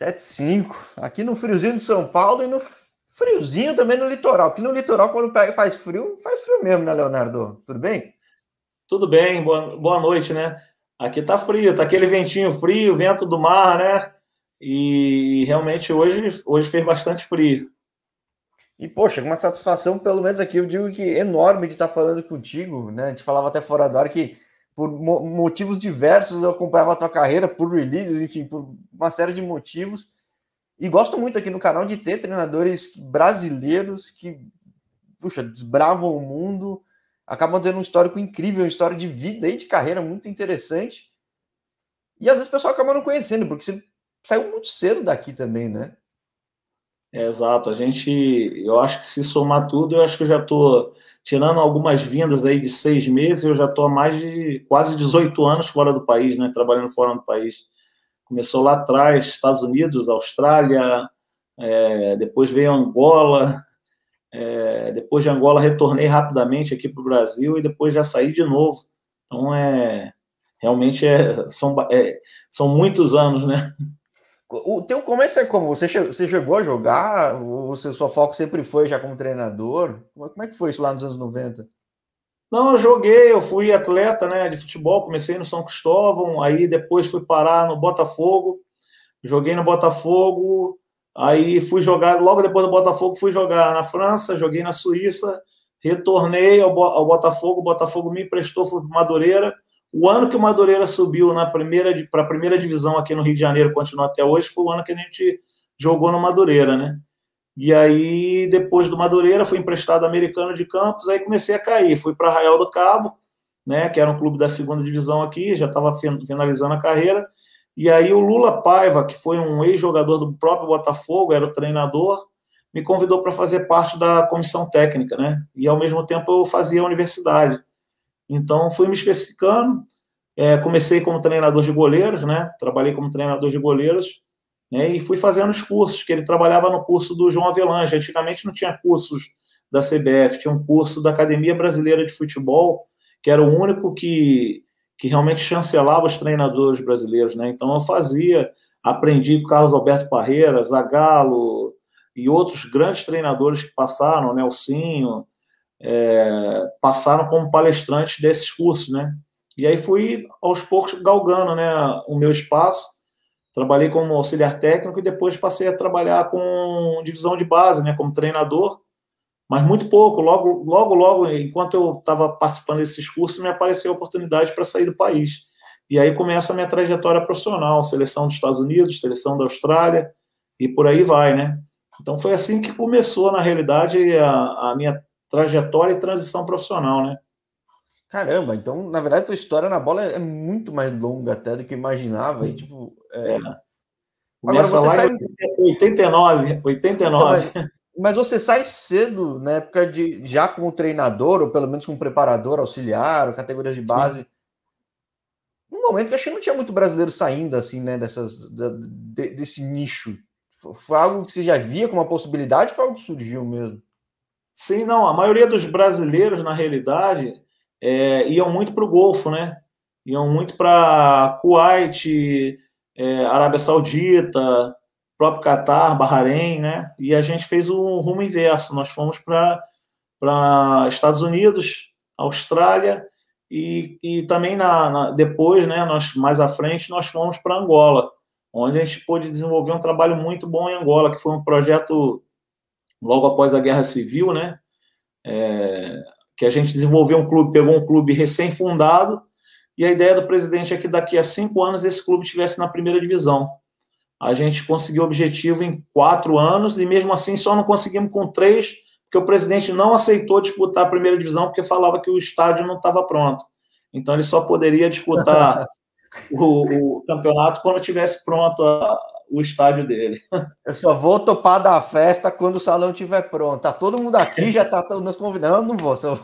7,5. Aqui no friozinho de São Paulo e no friozinho também no litoral. Porque no litoral, quando pega, faz frio, faz frio mesmo, né, Leonardo? Tudo bem? Tudo bem, boa, boa noite, né? Aqui tá frio, tá aquele ventinho frio, vento do mar, né? E realmente hoje, hoje fez bastante frio. E, poxa, uma satisfação, pelo menos aqui, eu digo que enorme de estar falando contigo, né? A gente falava até fora da hora que por motivos diversos eu acompanhava a tua carreira, por releases, enfim, por uma série de motivos. E gosto muito aqui no canal de ter treinadores brasileiros que, puxa, desbravam o mundo, acabam tendo um histórico incrível, uma história de vida e de carreira muito interessante. E às vezes o pessoal acaba não conhecendo, porque você saiu muito cedo daqui também, né? É, exato. A gente, eu acho que se somar tudo, eu acho que eu já estou tirando algumas vindas aí de seis meses, eu já estou há mais de quase 18 anos fora do país, né? Trabalhando fora do país. Começou lá atrás, Estados Unidos, Austrália, é, depois veio Angola, é, depois de Angola retornei rapidamente aqui para o Brasil e depois já saí de novo. Então é realmente é, são, é, são muitos anos, né? O teu começo é como? Você, você chegou a jogar? O seu, foco sempre foi já como treinador? Como é que foi isso lá nos anos 90? Não, eu joguei, eu fui atleta né, de futebol, comecei no São Cristóvão, aí depois fui parar no Botafogo, joguei no Botafogo, aí fui jogar, logo depois do Botafogo, fui jogar na França, joguei na Suíça, retornei ao, ao Botafogo, o Botafogo me emprestou, fui para Madureira. O ano que o Madureira subiu primeira para a primeira divisão aqui no Rio de Janeiro, continua até hoje, foi o ano que a gente jogou no Madureira, né? E aí, depois do Madureira, fui emprestado americano de Campos, aí comecei a cair. Fui para Arraial do Cabo, né, que era um clube da segunda divisão aqui, já estava finalizando a carreira. E aí o Lula Paiva, que foi um ex-jogador do próprio Botafogo, era o treinador, me convidou para fazer parte da comissão técnica, né? E ao mesmo tempo eu fazia a universidade. Então fui me especificando. É, comecei como treinador de goleiros, né? Trabalhei como treinador de goleiros né, e fui fazendo os cursos, que ele trabalhava no curso do João Avelange. Antigamente não tinha cursos da CBF, tinha um curso da Academia Brasileira de Futebol, que era o único que, que realmente chancelava os treinadores brasileiros. Né? Então eu fazia, aprendi com Carlos Alberto Parreira, Zagallo e outros grandes treinadores que passaram, Nelsinho, é, passaram como palestrantes desses cursos, né? E aí fui aos poucos galgando, né, o meu espaço Trabalhei como auxiliar técnico e depois passei a trabalhar com divisão de base, né, como treinador, mas muito pouco. Logo, logo, logo, enquanto eu estava participando desses cursos, me apareceu a oportunidade para sair do país. E aí começa a minha trajetória profissional, seleção dos Estados Unidos, seleção da Austrália e por aí vai, né? Então foi assim que começou, na realidade, a, a minha trajetória e transição profissional, né? Caramba, então, na verdade, a tua história na bola é muito mais longa até do que eu imaginava. E, tipo, é... É. Agora você sai... 89, 89. Então, mas, mas, você sai cedo, na época de já como treinador, ou pelo menos como preparador, auxiliar, ou categorias de base. Sim. Um momento que eu achei que não tinha muito brasileiro saindo assim, né, dessas, de, desse nicho. Foi algo que você já via como uma possibilidade, foi algo que surgiu mesmo? Sim, não. A maioria dos brasileiros, na realidade, é, iam muito para o Golfo, né? Iam muito para Kuwait, é, Arábia Saudita, próprio Catar, Bahrein, né? E a gente fez o rumo inverso. Nós fomos para Estados Unidos, Austrália e, e também na, na, depois, né? Nós mais à frente nós fomos para Angola, onde a gente pôde desenvolver um trabalho muito bom em Angola, que foi um projeto logo após a Guerra Civil, né? É, que a gente desenvolveu um clube, pegou um clube recém-fundado, e a ideia do presidente é que daqui a cinco anos esse clube estivesse na primeira divisão. A gente conseguiu o objetivo em quatro anos, e mesmo assim só não conseguimos com três, porque o presidente não aceitou disputar a primeira divisão, porque falava que o estádio não estava pronto. Então ele só poderia disputar o, o, campeonato quando tivesse pronto a, o estádio dele. Eu só vou topar da festa quando o salão estiver pronto. Tá todo mundo aqui, já tá nos convidando, eu não vou. Só...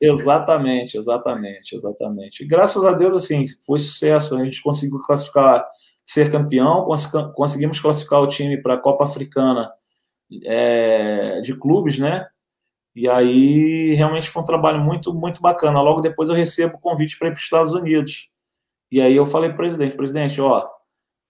Exatamente, exatamente, exatamente. graças a Deus, assim, foi sucesso. A gente conseguiu classificar, ser campeão, conseguimos classificar o time para a Copa Africana é, de clubes, né? E aí realmente foi um trabalho muito, muito bacana. Logo depois eu recebo o convite para ir para os Estados Unidos. E aí eu falei, presidente, presidente, ó,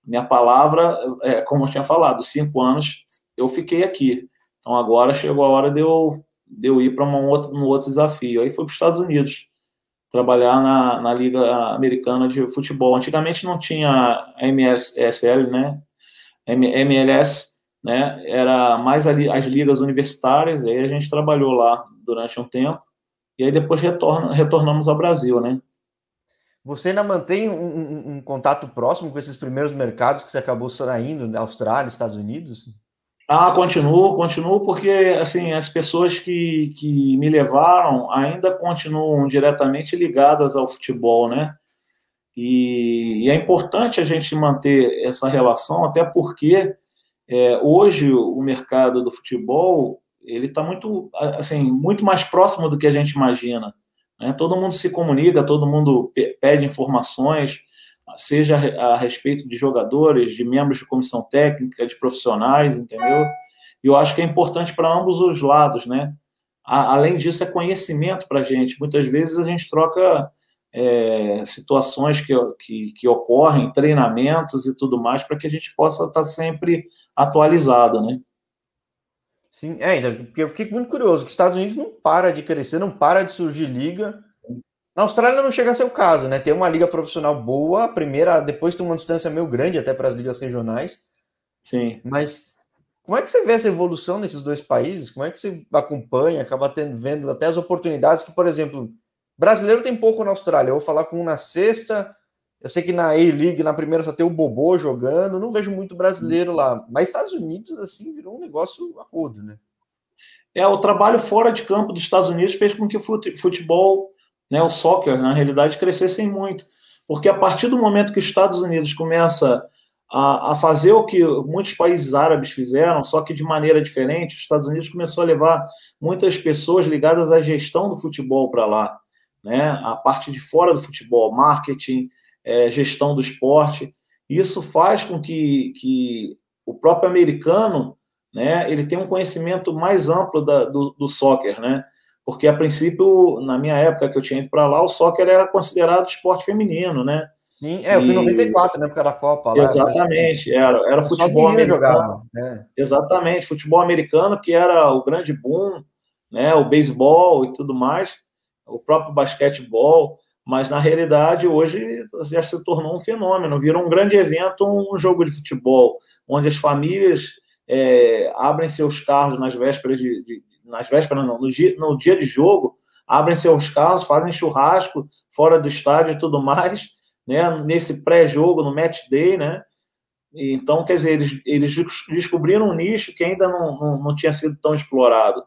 minha palavra, é, como eu tinha falado, cinco anos eu fiquei aqui. Então agora chegou a hora de eu, de eu ir para um outro, um outro desafio. Aí fui para os Estados Unidos trabalhar na, na Liga Americana de Futebol. Antigamente não tinha MSL, né? MLS, né? Era mais ali, as ligas universitárias. Aí a gente trabalhou lá durante um tempo e aí depois retorna, retornamos ao Brasil, né? Você ainda mantém um, um, um, contato próximo com esses primeiros mercados que você acabou saindo, Austrália, Estados Unidos? Ah, continuo, continuo, porque assim as pessoas que, que me levaram ainda continuam diretamente ligadas ao futebol, né? E, e é importante a gente manter essa relação, até porque é, hoje o mercado do futebol ele está muito assim muito mais próximo do que a gente imagina. Né? Todo mundo se comunica, todo mundo pede informações, seja a respeito de jogadores, de membros de comissão técnica, de profissionais, entendeu? E eu acho que é importante para ambos os lados, né? além disso, é conhecimento para a gente. Muitas vezes a gente troca é, situações que, que, que, ocorrem, treinamentos e tudo mais, para que a gente possa estar tá sempre atualizado, né? Sim, é, porque eu fiquei muito curioso, que os Estados Unidos não para de crescer, não para de surgir liga. Na Austrália não chega a ser o caso, né? Tem uma liga profissional boa, a primeira, depois tem uma distância meio grande até para as ligas regionais. Sim. Mas como é que você vê essa evolução nesses dois países? Como é que você acompanha, acaba tendo, vendo até as oportunidades que, por exemplo, brasileiro tem pouco na Austrália. Eu vou falar com um na sexta, eu sei que na A-League, na primeira, só tem o Bobô jogando, não vejo muito brasileiro lá. Mas Estados Unidos, assim, virou um negócio a rodo, né? É, o trabalho fora de campo dos Estados Unidos fez com que o futebol, né, o soccer, na realidade, crescessem muito. Porque a partir do momento que os Estados Unidos começa a, a fazer o que muitos países árabes fizeram, só que de maneira diferente, os Estados Unidos começou a levar muitas pessoas ligadas à gestão do futebol para lá. Né? A parte de fora do futebol, marketing, é, gestão do esporte. Isso faz com que, que o próprio americano né, ele tenha um conhecimento mais amplo da, do, do soccer, né? Porque, a princípio, na minha época que eu tinha ido para lá, o soccer era considerado esporte feminino, né? Sim, é, eu fui em 94, na época da Copa. Lá, exatamente, era, era futebol americano. Jogava, né? Exatamente, futebol americano, que era o grande boom, né? O beisebol e tudo mais, o próprio basquetebol mas na realidade hoje já se tornou um fenômeno, virou um grande evento, um jogo de futebol, onde as famílias é, abrem seus carros nas vésperas de, de nas vésperas não, no dia, no dia de jogo, abrem seus carros, fazem churrasco fora do estádio e tudo mais, né, nesse pré-jogo, no match day, né, então, quer dizer, eles, eles descobriram um nicho que ainda não, não, não tinha sido tão explorado.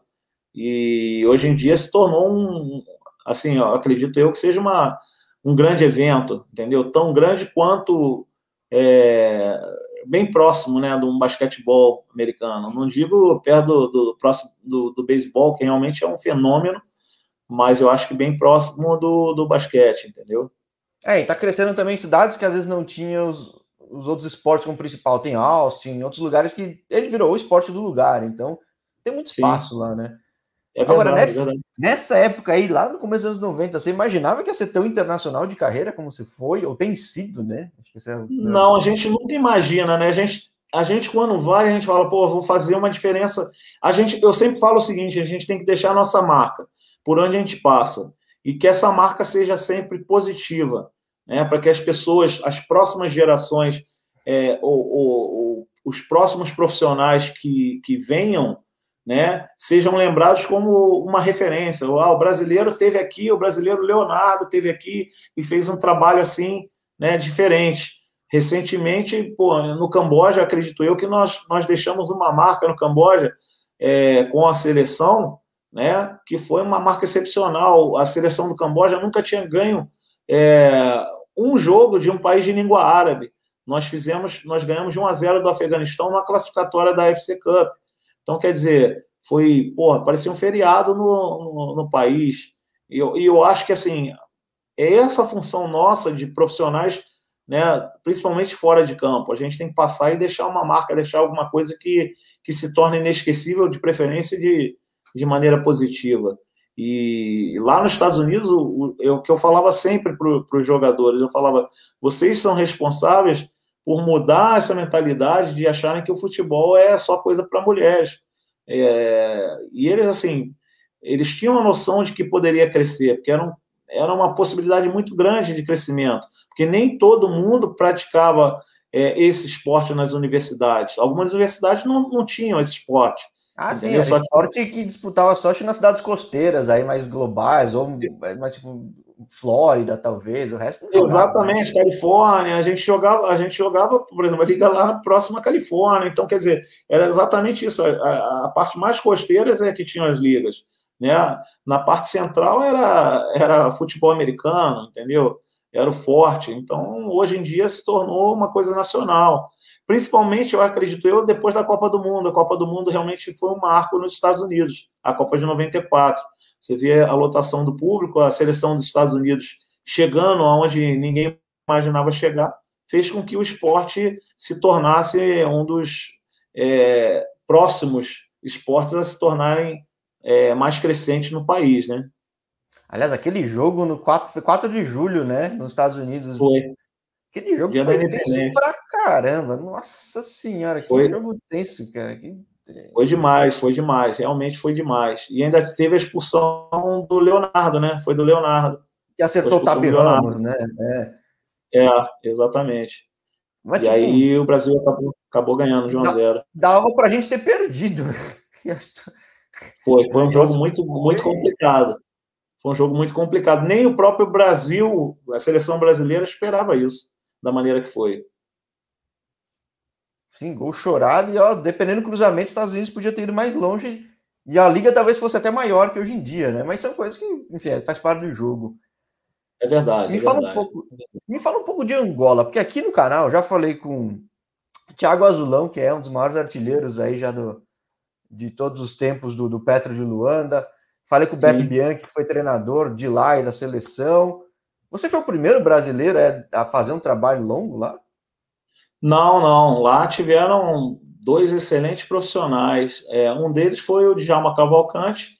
E hoje em dia se tornou um, assim, ó, acredito eu que seja uma, um grande evento, entendeu? Tão grande quanto é, bem próximo, né, de um basquetebol americano. Não digo perto do, do próximo do, do beisebol, que realmente é um fenômeno, mas eu acho que bem próximo do, do basquete, entendeu? É, e tá crescendo também cidades que às vezes não tinham os, os outros esportes como principal. Tem Austin, outros lugares que ele virou o esporte do lugar, então tem muito espaço Sim. lá, né? É verdade, Agora, nessa, é nessa, época aí, lá no começo dos anos 90, você imaginava que ia ser tão internacional de carreira como você foi, ou tem sido, né? É Não, a gente nunca imagina, né? A gente, a gente, quando vai, a gente fala, pô, vou fazer uma diferença. A gente, eu sempre falo o seguinte: a gente tem que deixar a nossa marca por onde a gente passa, e que essa marca seja sempre positiva, né? Para que as pessoas, as próximas gerações, é, ou, ou, ou os próximos profissionais que, que venham né, sejam lembrados como uma referência. Ah, o brasileiro teve aqui, o brasileiro Leonardo teve aqui e fez um trabalho assim, né, diferente. Recentemente, pô, no Camboja, acredito eu que nós, nós deixamos uma marca no Camboja é, com a seleção, né, que foi uma marca excepcional. A seleção do Camboja nunca tinha ganho é, um jogo de um país de língua árabe. Nós fizemos, nós ganhamos de 1 a 0 do Afeganistão na classificatória da FC Cup. Então, quer dizer, foi, porra, parecia um feriado no, no, no país. E eu, e eu acho que, assim, é essa função nossa de profissionais, né, principalmente fora de campo. A gente tem que passar e deixar uma marca, deixar alguma coisa que, que se torne inesquecível, de preferência de, de maneira positiva. E lá nos Estados Unidos, o, o, o que eu falava sempre para os jogadores, eu falava, vocês são responsáveis por mudar essa mentalidade de acharem que o futebol é só coisa para mulheres. É, e eles, assim, eles tinham a noção de que poderia crescer, porque era, um, era uma possibilidade muito grande de crescimento, porque nem todo mundo praticava é, esse esporte nas universidades. Algumas universidades não, não tinham esse esporte. Ah, sim, era só esporte que disputava sorte nas cidades costeiras, aí mais globais, ou mais tipo Flórida, talvez, o resto Exatamente, né? Califórnia, a gente jogava, a gente jogava, por exemplo, a liga lá próxima à Califórnia, então quer dizer, era exatamente isso, a, a parte mais costeira é que tinha as ligas, né? Na parte central era era futebol americano, entendeu? Era o forte. Então, hoje em dia se tornou uma coisa nacional. Principalmente, eu acredito eu, depois da Copa do Mundo. A Copa do Mundo realmente foi um marco nos Estados Unidos, a Copa de 94 você vê a lotação do público, a seleção dos Estados Unidos chegando aonde ninguém imaginava chegar, fez com que o esporte se tornasse um dos é, próximos esportes a se tornarem é, mais crescentes no país, né? Aliás, aquele jogo no 4, foi 4 de julho, né? Nos Estados Unidos. Foi. Aquele jogo Dia foi pra caramba. Nossa senhora, que foi. jogo tenso, cara. Que foi demais, foi demais, realmente foi demais. E ainda teve a expulsão do Leonardo, né? Foi do Leonardo. Que acertou o Tabi Ramos, né? É. é, exatamente. Mas, e tipo, aí o Brasil acabou, acabou ganhando de 1 a 0 Dava pra gente ter perdido. Foi, foi um jogo muito, muito complicado. Foi um jogo muito complicado. Nem o próprio Brasil, a seleção brasileira, esperava isso, da maneira que foi. Sim, gol chorado e, ó, dependendo do cruzamento, Estados Unidos podia ter ido mais longe e a liga talvez fosse até maior que hoje em dia, né? Mas são coisas que, enfim, é, faz parte do jogo. É verdade. Me, é fala, verdade. Um pouco, me fala um pouco de Angola, porque aqui no canal já falei com Thiago Azulão, que é um dos maiores artilheiros aí já do, de todos os tempos do, do Petro de Luanda. Falei com o Sim. Beto Bianchi, que foi treinador de lá e da seleção. Você foi o primeiro brasileiro a fazer um trabalho longo lá? Não, não. Lá tiveram dois excelentes profissionais. É, um deles foi o Djalma Cavalcante,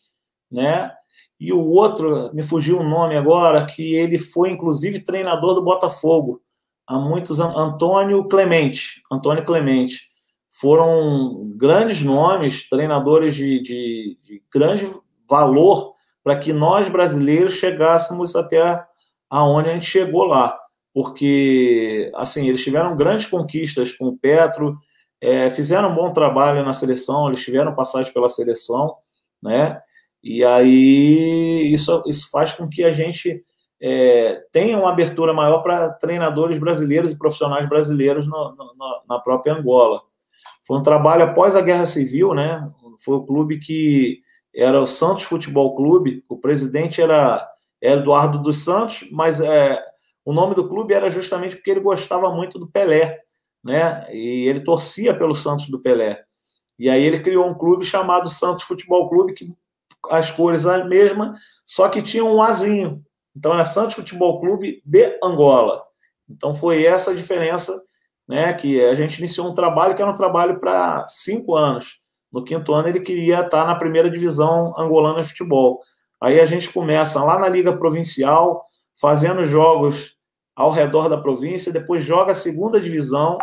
né? E o outro, me fugiu o nome agora, que ele foi inclusive treinador do Botafogo há muitos anos, Antônio Clemente. Antônio Clemente. Foram grandes nomes, treinadores de, de, de grande valor para que nós brasileiros chegássemos até aonde a gente chegou lá porque assim eles tiveram grandes conquistas com o Petro, é, fizeram um bom trabalho na seleção, eles tiveram passagem pela seleção, né? E aí isso, isso faz com que a gente é, tenha uma abertura maior para treinadores brasileiros e profissionais brasileiros no, no, na própria Angola. Foi um trabalho após a Guerra Civil, né? Foi o clube que era o Santos Futebol Clube, o presidente era, Eduardo dos Santos, mas é, o nome do clube era justamente porque ele gostava muito do Pelé, né? E ele torcia pelo Santos do Pelé. E aí ele criou um clube chamado Santos Futebol Clube, que as cores eram as mesmas, só que tinha um azinho. Então era Santos Futebol Clube de Angola. Então foi essa a diferença, né? Que a gente iniciou um trabalho que era um trabalho para cinco anos. No quinto ano ele queria estar na primeira divisão angolana de futebol. Aí a gente começa lá na Liga Provincial, fazendo jogos ao redor da província, depois joga a segunda divisão,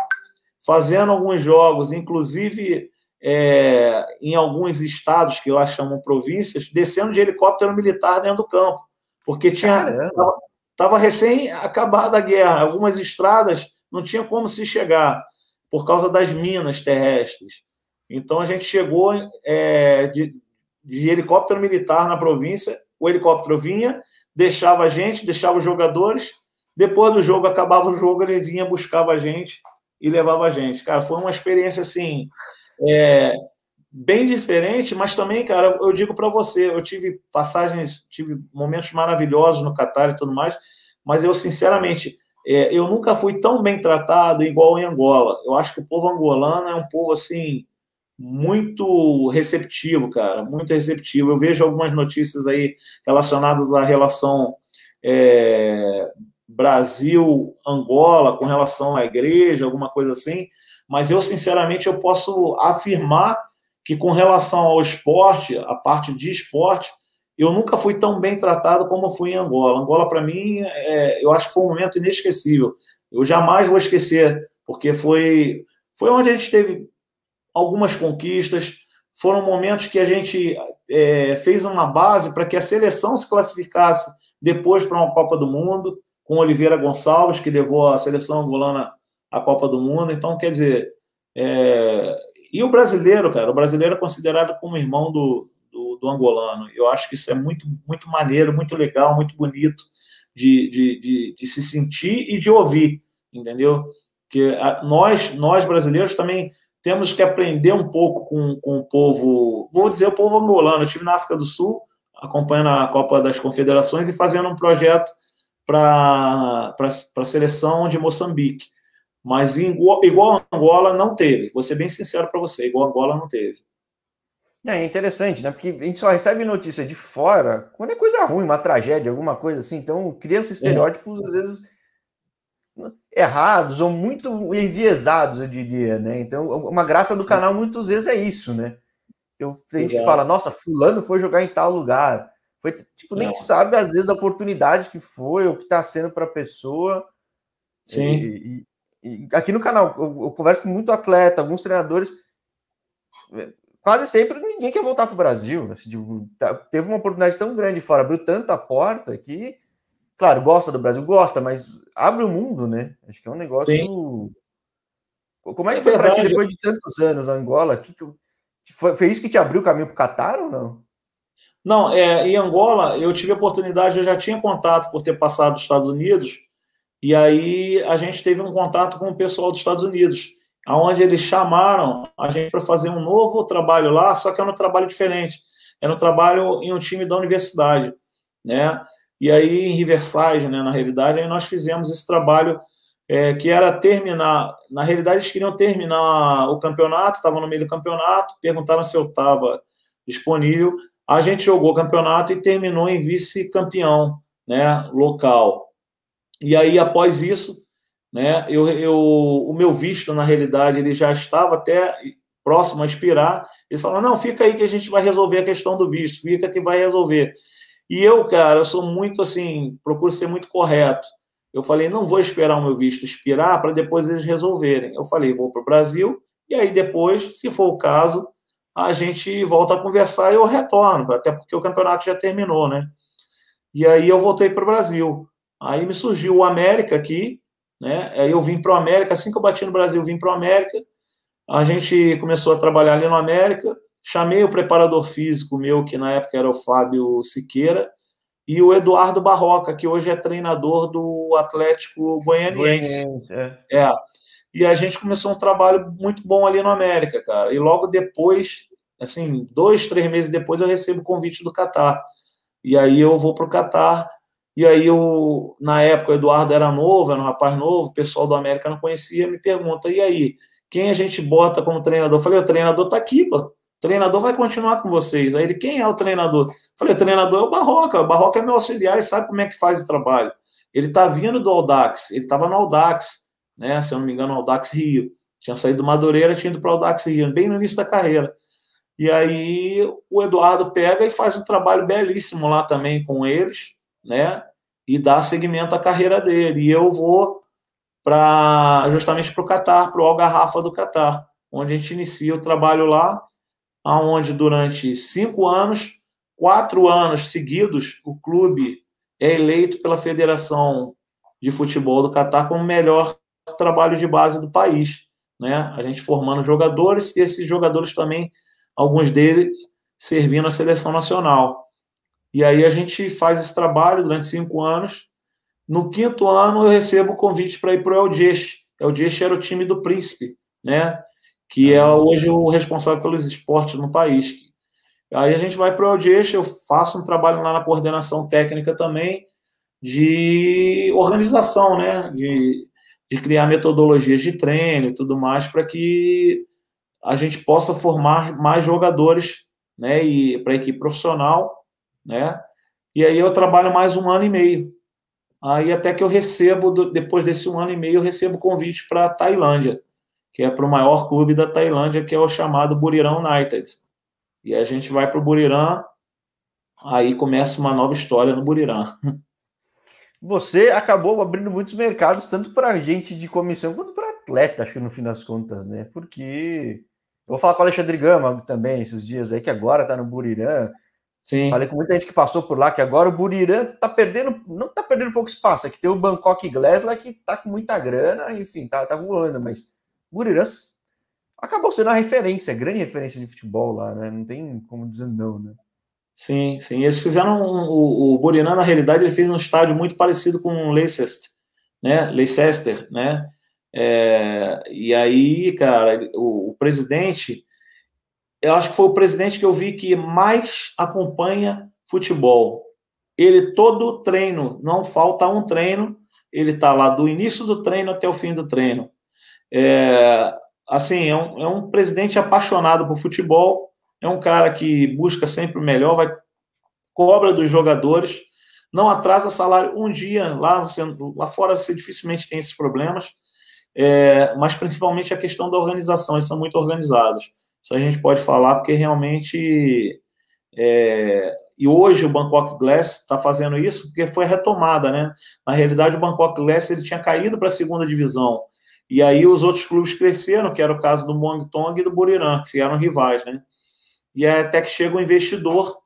fazendo alguns jogos, inclusive é, em alguns estados que lá chamam províncias, descendo de helicóptero militar dentro do campo, porque tinha estava recém acabada a guerra, algumas estradas não tinha como se chegar por causa das minas terrestres. Então a gente chegou é, de, de helicóptero militar na província, o helicóptero vinha, deixava a gente, deixava os jogadores depois do jogo, acabava o jogo, ele vinha, buscava a gente e levava a gente. Cara, foi uma experiência assim. É, bem diferente, mas também, cara, eu digo para você, eu tive passagens, tive momentos maravilhosos no Catar e tudo mais, mas eu, sinceramente, é, eu nunca fui tão bem tratado igual em Angola. Eu acho que o povo angolano é um povo, assim, muito receptivo, cara, muito receptivo. Eu vejo algumas notícias aí relacionadas à relação é, Brasil, Angola, com relação à igreja, alguma coisa assim, mas eu, sinceramente, eu posso afirmar que com relação ao esporte, a parte de esporte, eu nunca fui tão bem tratado como fui em Angola. Angola, para mim, é, eu acho que foi um momento inesquecível. Eu jamais vou esquecer porque foi, foi onde a gente teve algumas conquistas, foram momentos que a gente é, fez uma base para que a seleção se classificasse depois para uma Copa do Mundo, com Oliveira Gonçalves, que levou a seleção angolana à Copa do Mundo. Então, quer dizer, é... e o brasileiro, cara, o brasileiro é considerado como irmão do, do, do, angolano. Eu acho que isso é muito, muito maneiro, muito legal, muito bonito de, de, de, de se sentir e de ouvir, entendeu? Que nós, nós brasileiros também temos que aprender um pouco com, com o povo, vou dizer o povo angolano. Eu estive na África do Sul, acompanhando a Copa das Confederações e fazendo um projeto para a seleção de Moçambique. Mas igual, igual Angola não teve. Vou ser bem sincero para você, igual Angola não teve. É interessante, né? Porque a gente só recebe notícia de fora quando é coisa ruim, uma tragédia, alguma coisa assim. Então, cria esses é. estereótipos, é. às vezes, errados ou muito enviesados, eu diria, né? Então, uma graça do canal muitas vezes é isso, né? Eu, tem gente que fala, nossa, fulano foi jogar em tal lugar. Foi, tipo, nem Não. sabe, às vezes, a oportunidade que foi, o que está sendo para a pessoa. Sim. E, e, e, aqui no canal, eu, eu, converso com muito atleta, alguns treinadores. Quase sempre ninguém quer voltar para o Brasil. Assim, tipo, tá, teve uma oportunidade tão grande fora, abriu tanta porta que, claro, gosta do Brasil, gosta, mas abre o mundo, né? Acho que é um negócio. Sim. Como é que é foi para ti depois de tantos anos, Angola? Que, que, foi, foi isso que te abriu o caminho para o Catar ou não? Não, é, em Angola eu tive a oportunidade, eu já tinha contato por ter passado dos Estados Unidos, e aí a gente teve um contato com o pessoal dos Estados Unidos, aonde eles chamaram a gente para fazer um novo trabalho lá, só que era um trabalho diferente, era um trabalho em um time da universidade, né? E aí em Riverside, né, na realidade, aí nós fizemos esse trabalho é, que era terminar, na realidade eles queriam terminar o campeonato, estavam no meio do campeonato, perguntaram se eu estava disponível, a gente jogou o campeonato e terminou em vice-campeão, né, local. E aí, após isso, né, eu, eu, o meu visto, na realidade, ele já estava até próximo a expirar. Eles falaram, não, fica aí que a gente vai resolver a questão do visto, fica que vai resolver. E eu, cara, eu sou muito assim, procuro ser muito correto. Eu falei, não vou esperar o meu visto expirar para depois eles resolverem. Eu falei, vou para o Brasil, e aí depois, se for o caso, a gente volta a conversar e eu retorno, até porque o campeonato já terminou, né? E aí eu voltei para o Brasil. Aí me surgiu o América aqui, né? Aí eu vim para o América, assim que eu bati no Brasil, vim para o América. A gente começou a trabalhar ali no América. Chamei o preparador físico meu, que na época era o Fábio Siqueira, e o Eduardo Barroca, que hoje é treinador do Atlético Goianiense. Goianiense é. é. E a gente começou um trabalho muito bom ali no América, cara. E logo depois, assim, dois, três meses depois, eu recebo o convite do Catar. E aí eu vou para o Catar. E aí, eu, na época, o Eduardo era novo, era um rapaz novo, o pessoal do América não conhecia, me pergunta, e aí, quem a gente bota como treinador? Eu falei, o treinador está aqui, pô. O treinador vai continuar com vocês. Aí ele, quem é o treinador? Eu falei, o treinador é o Barroca. O Barroca é meu auxiliar e sabe como é que faz o trabalho. Ele está vindo do Audax, ele estava no Audax né? Se eu não me engano, Audax Rio. Tinha saído do Madureira, tinha ido para o Audax Rio, bem no início da carreira. E aí o Eduardo pega e faz um trabalho belíssimo lá também com eles, né? E dá seguimento à carreira dele. E eu vou para justamente para o Catar, para o Algarrafa do Catar, onde a gente inicia o trabalho lá, aonde durante cinco anos, quatro anos seguidos, o clube é eleito pela Federação de Futebol do Catar como melhor trabalho de base do país, né? A gente formando jogadores e esses jogadores também, alguns deles servindo a seleção nacional. E aí a gente faz esse trabalho durante cinco anos. No quinto ano eu recebo o convite para ir para o El Jeixe. El era o time do Príncipe, né? Que é hoje o responsável pelos esportes no país. Aí a gente vai para o El eu faço um trabalho lá na coordenação técnica também de organização, né? De de criar metodologias de treino e tudo mais para que a gente possa formar mais jogadores, né, e para a equipe profissional, né? E aí eu trabalho mais um ano e meio. Aí até que eu recebo, depois desse um ano e meio, eu recebo convite para a Tailândia, que é para o maior clube da Tailândia, que é o chamado Buriram United. E a gente vai para o Buriram, aí começa uma nova história no Buriram. você acabou abrindo muitos mercados, tanto para gente de comissão quanto para atleta, acho que no fim das contas, né? Porque eu vou falar com o Alexandre Gama também esses dias aí, que agora tá no Burirã. Sim. Falei com muita gente que passou por lá, que agora o Burirã tá perdendo, não tá perdendo pouco espaço, é que tem o Bangkok Glass lá que tá com muita grana, enfim, tá, tá voando, mas Burirã acabou sendo a referência, a grande referência de futebol lá, né? Não tem como dizer não, né? Sim, sim. Eles fizeram um, o, o Burirã, na realidade, ele fez um estádio muito parecido com o Leicester, né? Leicester, né? É, e aí, cara, o, o, presidente, eu acho que foi o presidente que eu vi que mais acompanha futebol. Ele todo treino, não falta um treino, ele tá lá do início do treino até o fim do treino. É, assim, é um, é um presidente apaixonado por futebol, é um cara que busca sempre o melhor, vai cobra dos jogadores, não atrasa salário um dia lá, você, lá fora você dificilmente tem esses problemas é, mas principalmente a questão da organização, eles são muito organizados. Isso a gente pode falar porque realmente. É, e hoje o Bangkok Glass está fazendo isso porque foi retomada, né? Na realidade, o Bangkok Glass ele tinha caído para a segunda divisão. E aí os outros clubes cresceram, que era o caso do Muang e do Buriram, que eram rivais, né? E até que chega o um investidor,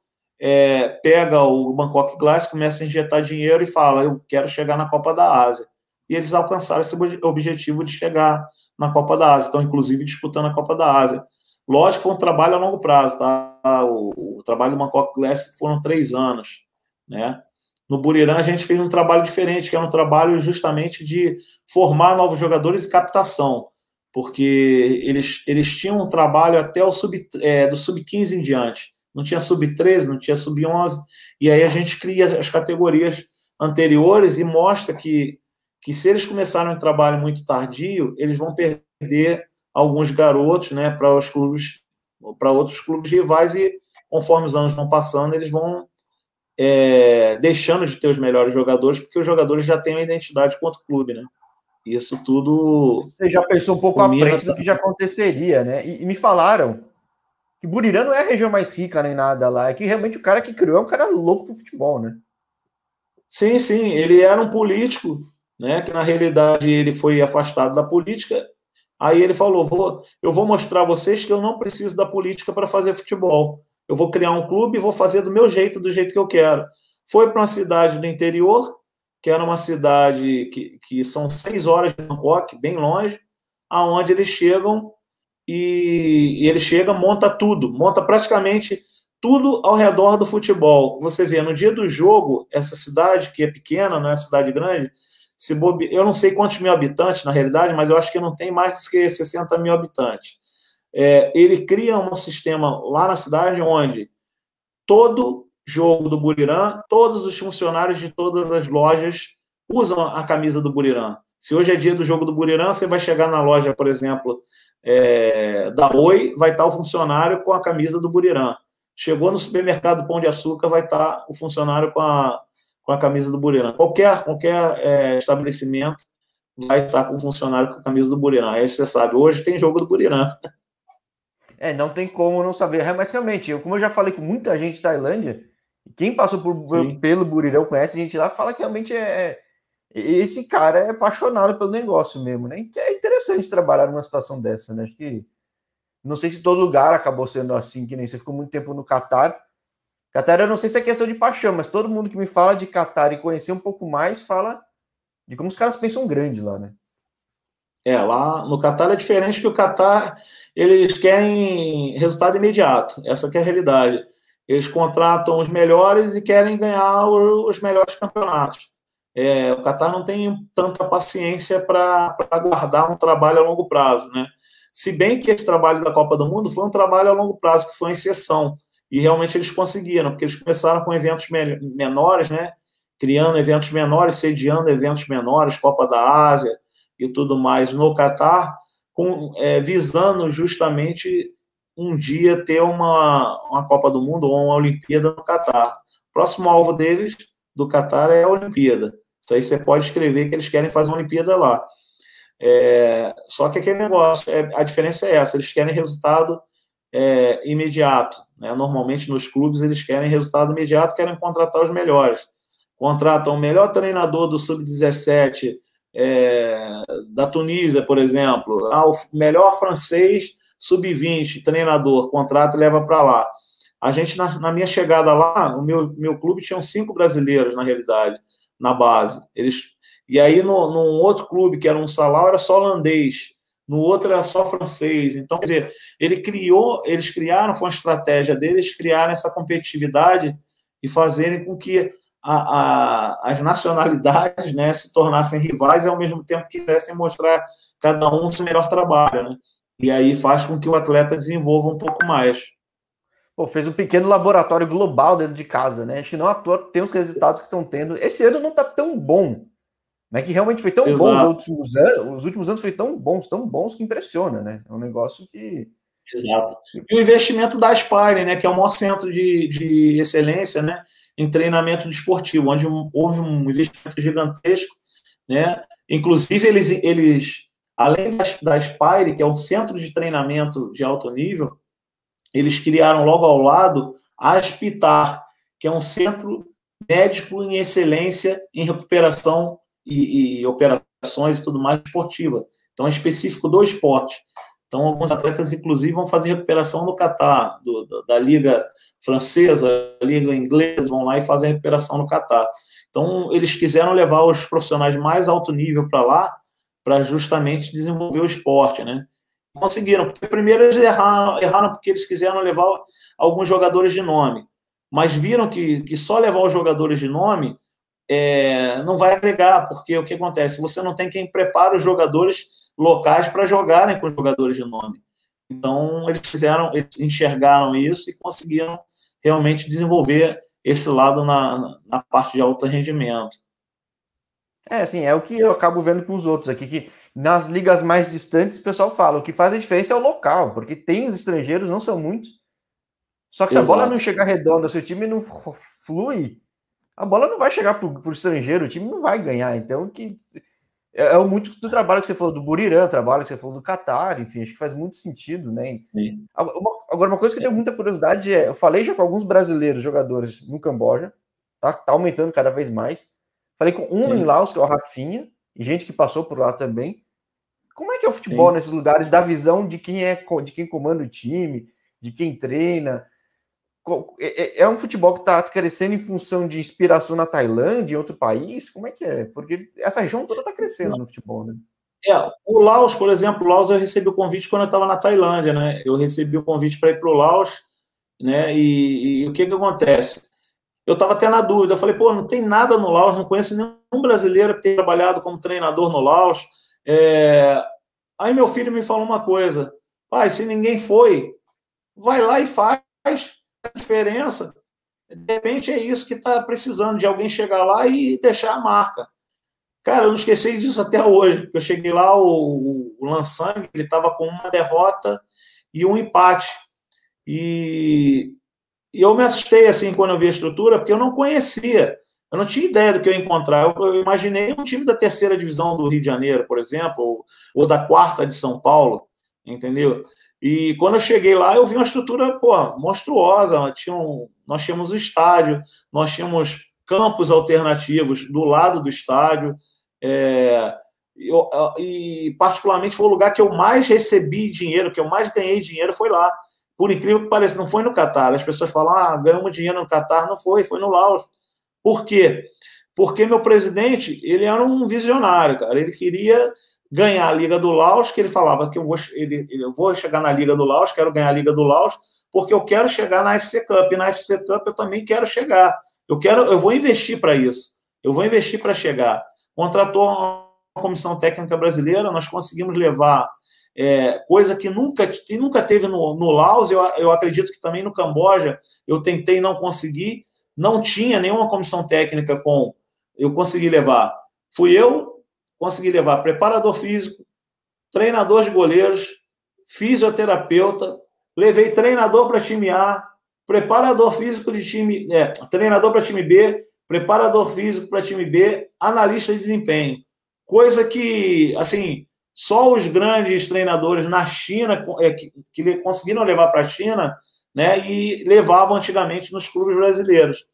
é, pega o Bangkok Glass, começa a injetar dinheiro e fala: Eu quero chegar na Copa da Ásia e eles alcançaram esse objetivo de chegar na Copa da Ásia. Estão, inclusive, disputando a Copa da Ásia. Lógico que foi um trabalho a longo prazo, tá? O, o trabalho do Bangkok Glass foram três anos, né? No Burirã a gente fez um trabalho diferente, que é um trabalho justamente de formar novos jogadores e captação, porque eles, eles tinham um trabalho até o sub, é, do sub-15 em diante. Não tinha sub-13, não tinha sub-11, e aí a gente cria as categorias anteriores e mostra que que se eles começarem um trabalho muito tardio, eles vão perder alguns garotos, né, para os clubes, para outros clubes rivais e conforme os anos vão passando, eles vão é, deixando de ter os melhores jogadores, porque os jogadores já têm uma identidade contra o clube, né? Isso tudo. Você já pensou um pouco à frente do que já aconteceria, né? E, e, me falaram que Burirã não é a região mais rica nem nada lá, é que realmente o cara que criou é um cara louco pro futebol, né? Sim, sim, ele era um político né, que na realidade ele foi afastado da política. Aí ele falou: vou, eu vou mostrar a vocês que eu não preciso da política para fazer futebol. Eu vou criar um clube e vou fazer do meu jeito, do jeito que eu quero. Foi para uma cidade do interior, que era uma cidade que, que são seis horas de Bangkok, bem longe, aonde eles chegam e, e ele chega, monta tudo, monta praticamente tudo ao redor do futebol. Você vê, no dia do jogo, essa cidade, que é pequena, não é cidade grande, se bobe... Eu não sei quantos mil habitantes, na realidade, mas eu acho que não tem mais do que 60 mil habitantes. É, ele cria um sistema lá na cidade onde todo jogo do Burirã, todos os funcionários de todas as lojas usam a camisa do Burirã. Se hoje é dia do jogo do Burirã, você vai chegar na loja, por exemplo, é, da Oi, vai estar o funcionário com a camisa do Burirã. Chegou no supermercado Pão de Açúcar, vai estar o funcionário com a, com a camisa do Burirã. Qualquer, qualquer é, estabelecimento vai estar com um funcionário com a camisa do Burirã. Aí você sabe, hoje tem jogo do Burirã. É, não tem como não saber. É, mas realmente, eu, como eu já falei com muita gente de Tailândia, quem passou por, pelo Burirão conhece a gente lá, fala que realmente é, é, esse cara é apaixonado pelo negócio mesmo, né? Que é interessante trabalhar numa situação dessa, né? Acho que não sei se todo lugar acabou sendo assim, que nem você ficou muito tempo no Catar, Qatar, eu não sei se é questão de paixão, mas todo mundo que me fala de Qatar e conhecer um pouco mais fala de como os caras pensam grande lá, né? É, lá no Qatar é diferente que o Qatar, eles querem resultado imediato. Essa é a realidade. Eles contratam os melhores e querem ganhar os melhores campeonatos. É, o Qatar não tem tanta paciência para aguardar um trabalho a longo prazo, né? Se bem que esse trabalho da Copa do Mundo foi um trabalho a longo prazo, que foi uma exceção. E realmente eles conseguiram, porque eles começaram com eventos menores, né? Criando eventos menores, sediando eventos menores, Copa da Ásia e tudo mais no Catar, com, é, visando justamente um dia ter uma, uma Copa do Mundo ou uma Olimpíada no Catar. Próximo alvo deles, do Catar, é a Olimpíada. Isso aí você pode escrever que eles querem fazer uma Olimpíada lá. É, só que aquele negócio, é, a diferença é essa, eles querem resultado é, imediato. Né? Normalmente nos clubes eles querem resultado imediato, querem contratar os melhores. Contratam o melhor treinador do sub-17 é, da Tunísia, por exemplo, ah, o melhor francês sub-20, treinador, contrato e leva para lá. A gente, na, na, minha chegada lá, o meu, meu clube tinha cinco brasileiros, na realidade, na base. Eles, e aí, no, num outro clube, que era um salário, era só holandês. No outro era só francês. Então, quer dizer, ele criou, eles criaram, foi uma estratégia deles, criaram essa competitividade e fazerem com que a, a, as nacionalidades né, se tornassem rivais e, ao mesmo tempo, quisessem mostrar cada um o seu melhor trabalho. Né? E aí faz com que o atleta desenvolva um pouco mais. Pô, fez um pequeno laboratório global dentro de casa, né? Acho que não à toa tem os resultados que estão tendo. Esse ano não está tão bom, né? Que realmente foi tão Exato. bom os últimos anos. Os últimos anos foi tão bons, tão bons que impressiona, né? É um negócio que. Exato. E o investimento da Aspire, né? Que é o maior centro de, de excelência, né? Em treinamento desportivo, onde houve um investimento gigantesco, né? Inclusive, eles, eles além da, da Aspire, que é um centro de treinamento de alto nível, eles criaram logo ao lado a Aspitar, que é um centro médico em excelência em recuperação e, e operações e tudo mais esportiva. Então, é específico do esporte. Então, alguns atletas, inclusive, vão fazer recuperação no Catar, da Liga Francesa, Liga Inglesa, vão lá e fazem recuperação no Catar. Então, eles quiseram levar os profissionais mais alto nível para lá, para justamente desenvolver o esporte, né? conseguiram. Porque primeiro eles erraram, erraram porque eles quiseram levar alguns jogadores de nome, mas viram que, que só levar os jogadores de nome é, não vai agregar, porque o que acontece? Você não tem quem prepara os jogadores locais para jogarem com os jogadores de nome. Então, eles fizeram, eles enxergaram isso e conseguiram realmente desenvolver esse lado na, na parte de alto rendimento. É, assim, é o que eu acabo vendo com os outros aqui, que nas ligas mais distantes, o pessoal fala, o que faz a diferença é o local, porque tem os estrangeiros, não são muitos. Só que se Exato. a bola não chegar redonda, se o time não flui, a bola não vai chegar para o estrangeiro, o time não vai ganhar. Então, que é, é muito do trabalho que você falou do Burirã, trabalho que você falou do Qatar, enfim, acho que faz muito sentido, né? Agora, uma coisa que eu tenho muita curiosidade é, eu falei já com alguns brasileiros jogadores no Camboja, tá, tá aumentando cada vez mais. Falei com um Sim. em Laos, que é o Rafinha, e gente que passou por lá também. Como é que é o futebol Sim. nesses lugares, da visão de quem é de quem comanda o time, de quem treina? É, é, é um futebol que está crescendo em função de inspiração na Tailândia, em outro país? Como é que é? Porque essa região toda está crescendo no futebol, né? É, o Laos, por exemplo, o Laos eu recebi o convite quando eu estava na Tailândia, né? Eu recebi o convite para ir para o Laos, né? E, e, o que que acontece? Eu estava até na dúvida, eu falei, pô, não tem nada no Laos, não conheço nenhum brasileiro que tenha trabalhado como treinador no Laos. É... Aí meu filho me falou uma coisa: pai, se ninguém foi, vai lá e faz a diferença. De repente é isso que está precisando, de alguém chegar lá e deixar a marca. Cara, eu não esqueci disso até hoje, porque eu cheguei lá, o, o Lansang, ele estava com uma derrota e um empate. E, e eu me assustei assim quando eu vi a estrutura, porque eu não conhecia. Eu não tinha ideia do que eu ia encontrar. Eu, imaginei um time da terceira divisão do Rio de Janeiro, por exemplo, ou, ou, da quarta de São Paulo, entendeu? E quando eu cheguei lá, eu vi uma estrutura pô, monstruosa. Tinha um, nós tínhamos o estádio, nós tínhamos campos alternativos do lado do estádio. É, eu, e, particularmente, foi o lugar que eu mais recebi dinheiro, que eu mais ganhei dinheiro, foi lá. Por incrível que pareça, não foi no Catar. As pessoas falam, ah, ganhamos dinheiro no Catar. Não foi, foi no Laos. Por quê? Porque meu presidente, ele era um visionário, cara. Ele queria ganhar a Liga do Laos, que ele falava que eu vou, ele, eu vou chegar na Liga do Laos, quero ganhar a Liga do Laos, porque eu quero chegar na FC Cup. E na FC Cup eu também quero chegar. Eu quero, eu vou investir para isso. Eu vou investir para chegar. Contratou uma comissão técnica brasileira, nós conseguimos levar é, coisa que nunca, nunca teve no, no Laos, eu, eu acredito que também no Camboja eu tentei não conseguir, não tinha nenhuma comissão técnica com. Eu consegui levar. Fui eu, consegui levar preparador físico, treinador de goleiros, fisioterapeuta, levei treinador para time A, preparador físico de time, é, treinador para time B, preparador físico para time B, analista de desempenho. Coisa que, assim, só os grandes treinadores na China é, que, conseguiram levar para a China né, e levavam antigamente nos clubes brasileiros.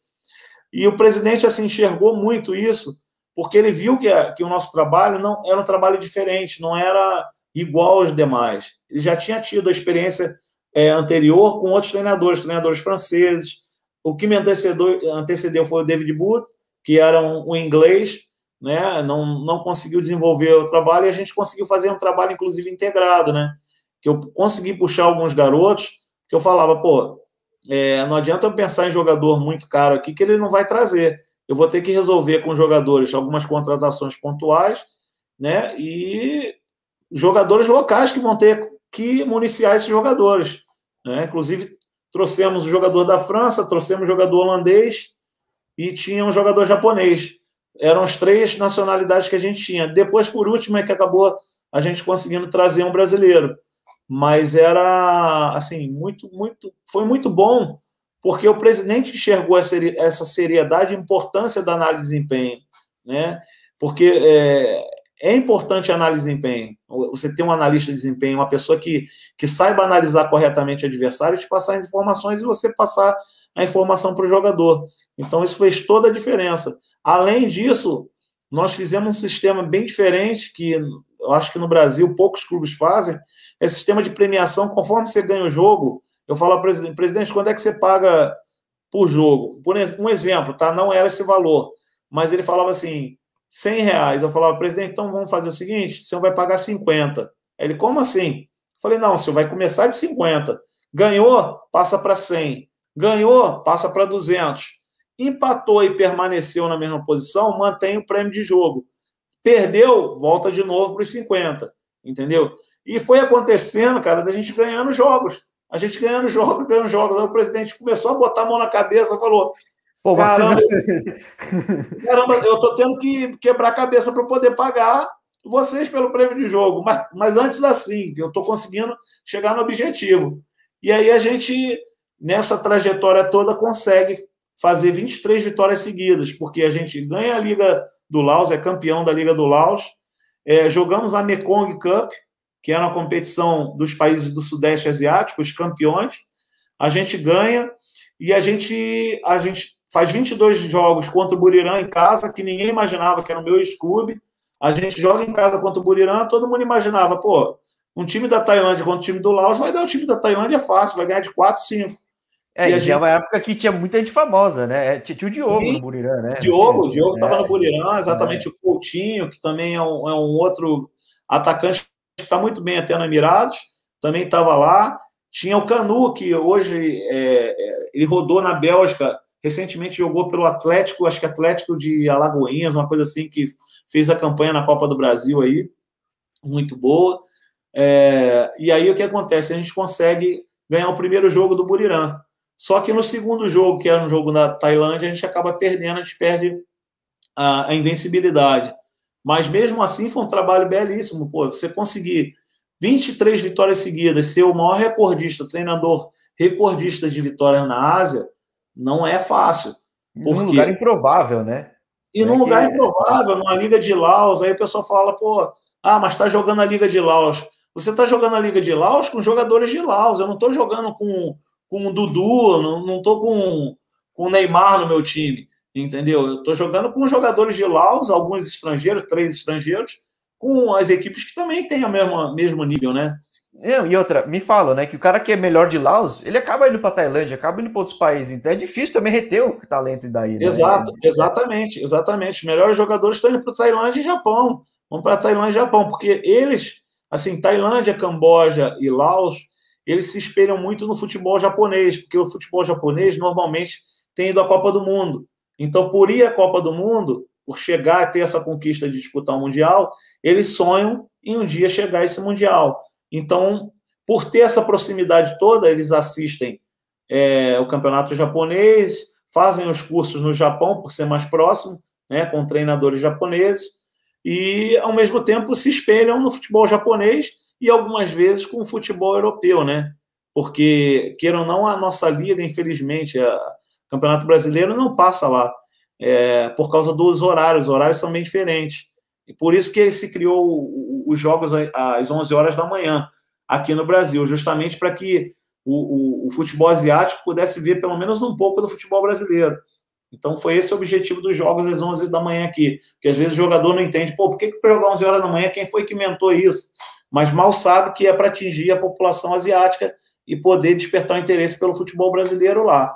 E o presidente assim enxergou muito isso porque ele viu que, que o nosso trabalho não era um trabalho diferente, não era igual aos demais. Ele já tinha tido a experiência é, anterior com outros treinadores, treinadores franceses. O que me antecedeu, antecedeu foi o David Booth, que era um, um inglês, né? não, não conseguiu desenvolver o trabalho e a gente conseguiu fazer um trabalho, inclusive, integrado, né? que eu consegui puxar alguns garotos, que eu falava, pô, é, não adianta eu pensar em jogador muito caro aqui que ele não vai trazer. Eu vou ter que resolver com jogadores algumas contratações pontuais, né? E jogadores locais que vão ter que municiar esses jogadores. Né? Inclusive, trouxemos o jogador da França, trouxemos o jogador holandês e tinha um jogador japonês. Eram as três nacionalidades que a gente tinha. Depois, por último, é que acabou a gente conseguindo trazer um brasileiro mas era assim muito muito foi muito bom porque o presidente enxergou essa seriedade e importância da análise de desempenho, né? Porque é, é importante a análise de desempenho. Você ter um analista de desempenho, uma pessoa que, que saiba analisar corretamente o adversário, te passar as informações e você passar a informação para o jogador. Então, isso fez toda a diferença. Além disso, nós fizemos um sistema bem diferente, que eu acho que no Brasil poucos clubes fazem, é sistema de premiação, conforme você ganha o jogo, eu falo ao presidente, presidente, quando é que você paga por jogo? Por um exemplo, tá? Não era esse valor, mas ele falava assim, 100 reais. Eu falava, presidente, então vamos fazer o seguinte, o senhor vai pagar 50. Ele, como assim? Eu falei, não, o senhor vai começar de 50. Ganhou, passa para 100. Ganhou, passa para 200. Empatou e permaneceu na mesma posição, mantém o prêmio de jogo. Perdeu, volta de novo para os 50. Entendeu? E foi acontecendo, cara, da gente ganhando jogos. A gente ganhando jogos, ganhando jogos. Aí o presidente começou a botar a mão na cabeça, falou: Pô, caramba, você... caramba, eu tô tendo que quebrar a cabeça para poder pagar vocês pelo prêmio de jogo. Mas, mas antes assim, eu tô conseguindo chegar no objetivo. E aí a gente, nessa trajetória toda, consegue fazer 23 vitórias seguidas, porque a gente ganha a Liga do Laos, é campeão da Liga do Laos, é, jogamos a Mekong Cup, que é uma competição dos países do Sudeste Asiático, os campeões. A gente ganha e a gente, a gente faz 22 jogos contra o Burirã em casa, que ninguém imaginava que era o meu clube. A gente joga em casa contra o Burirã, todo mundo imaginava, pô, um time da Tailândia contra o time do Laos vai dar o time da Tailândia fácil, vai ganhar de 4, 5. É, e gente... é uma época que tinha muita gente famosa, né? É, tinha o Diogo Sim. no Burirã, né? Diogo, o Diogo estava é. no Burirã, exatamente é. o Coutinho, que também é um, é um outro atacante está muito bem até no Emirados, também estava lá. Tinha o Canu, que hoje é, é, ele rodou na Bélgica, recentemente jogou pelo Atlético, acho que Atlético de Alagoinhas, uma coisa assim, que fez a campanha na Copa do Brasil aí, muito boa. E aí o que acontece? A gente consegue ganhar o primeiro jogo do Burirã. Só que no segundo jogo, que era um jogo da Tailândia, a gente acaba perdendo, a gente perde a, a invencibilidade. Mas mesmo assim foi um trabalho belíssimo. Pô, você conseguir 23 vitórias seguidas, ser o maior recordista, treinador recordista de vitórias na Ásia, não é fácil. Porque... Num lugar improvável, né? E num é lugar que... improvável, numa Liga de Laos, aí o pessoal fala, pô, ah, mas tá jogando a Liga de Laos. Você tá jogando a Liga de Laos com jogadores de Laos. Eu não tô jogando com, com o Dudu, não, não tô com, com o Neymar no meu time entendeu? Eu estou jogando com jogadores de Laos, alguns estrangeiros, três estrangeiros, com as equipes que também têm o mesmo, mesmo nível, né? É, e outra, me fala, né, que o cara que é melhor de Laos, ele acaba indo para Tailândia, acaba indo para outros países, então é difícil também reter o talento daí. Né? Exato, exatamente, exatamente. Os melhores jogadores estão indo para Tailândia e Japão, vão para Tailândia e Japão, porque eles, assim, Tailândia, Camboja e Laos, eles se espelham muito no futebol japonês, porque o futebol japonês normalmente tem ido à Copa do Mundo. Então, por ir à Copa do Mundo, por chegar a ter essa conquista de disputar o Mundial, eles sonham em um dia chegar a esse Mundial. Então, por ter essa proximidade toda, eles assistem é, o campeonato japonês, fazem os cursos no Japão, por ser mais próximo, né, com treinadores japoneses, e, ao mesmo tempo, se espelham no futebol japonês e, algumas vezes, com o futebol europeu, né? Porque, queiram ou não, a nossa liga, infelizmente, a, Campeonato Brasileiro não passa lá, é, por causa dos horários, os horários são bem diferentes. E por isso que se criou os jogos às 11 horas da manhã aqui no Brasil, justamente para que o, o, o, futebol asiático pudesse ver pelo menos um pouco do futebol brasileiro. Então foi esse o objetivo dos jogos às 11 da manhã aqui, porque às vezes o jogador não entende, pô, por que, que jogar 11 horas da manhã, quem foi que inventou isso? Mas mal sabe que é para atingir a população asiática e poder despertar o interesse pelo futebol brasileiro lá.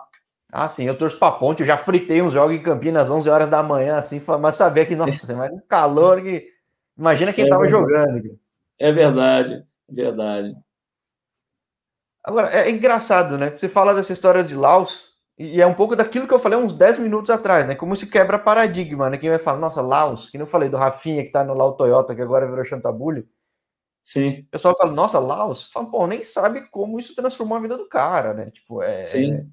Ah, sim, eu torço para ponte, eu já fritei uns jogos em Campinas às 11 horas da manhã, assim, mas saber que, nossa, vai um calor que... Imagina quem estava é jogando. É verdade, é verdade. Agora, é engraçado, né? Você fala dessa história de Laos, e é um pouco daquilo que eu falei uns 10 minutos atrás, né? Como se quebra paradigma, né? Quem vai falar, nossa, Laos, que não falei do Rafinha que tá no Lau Toyota, que agora virou Chantabule. Sim. O pessoal fala, nossa, Laos, fala, pô, nem sabe como isso transformou a vida do cara, né? Tipo, é. Sim. É...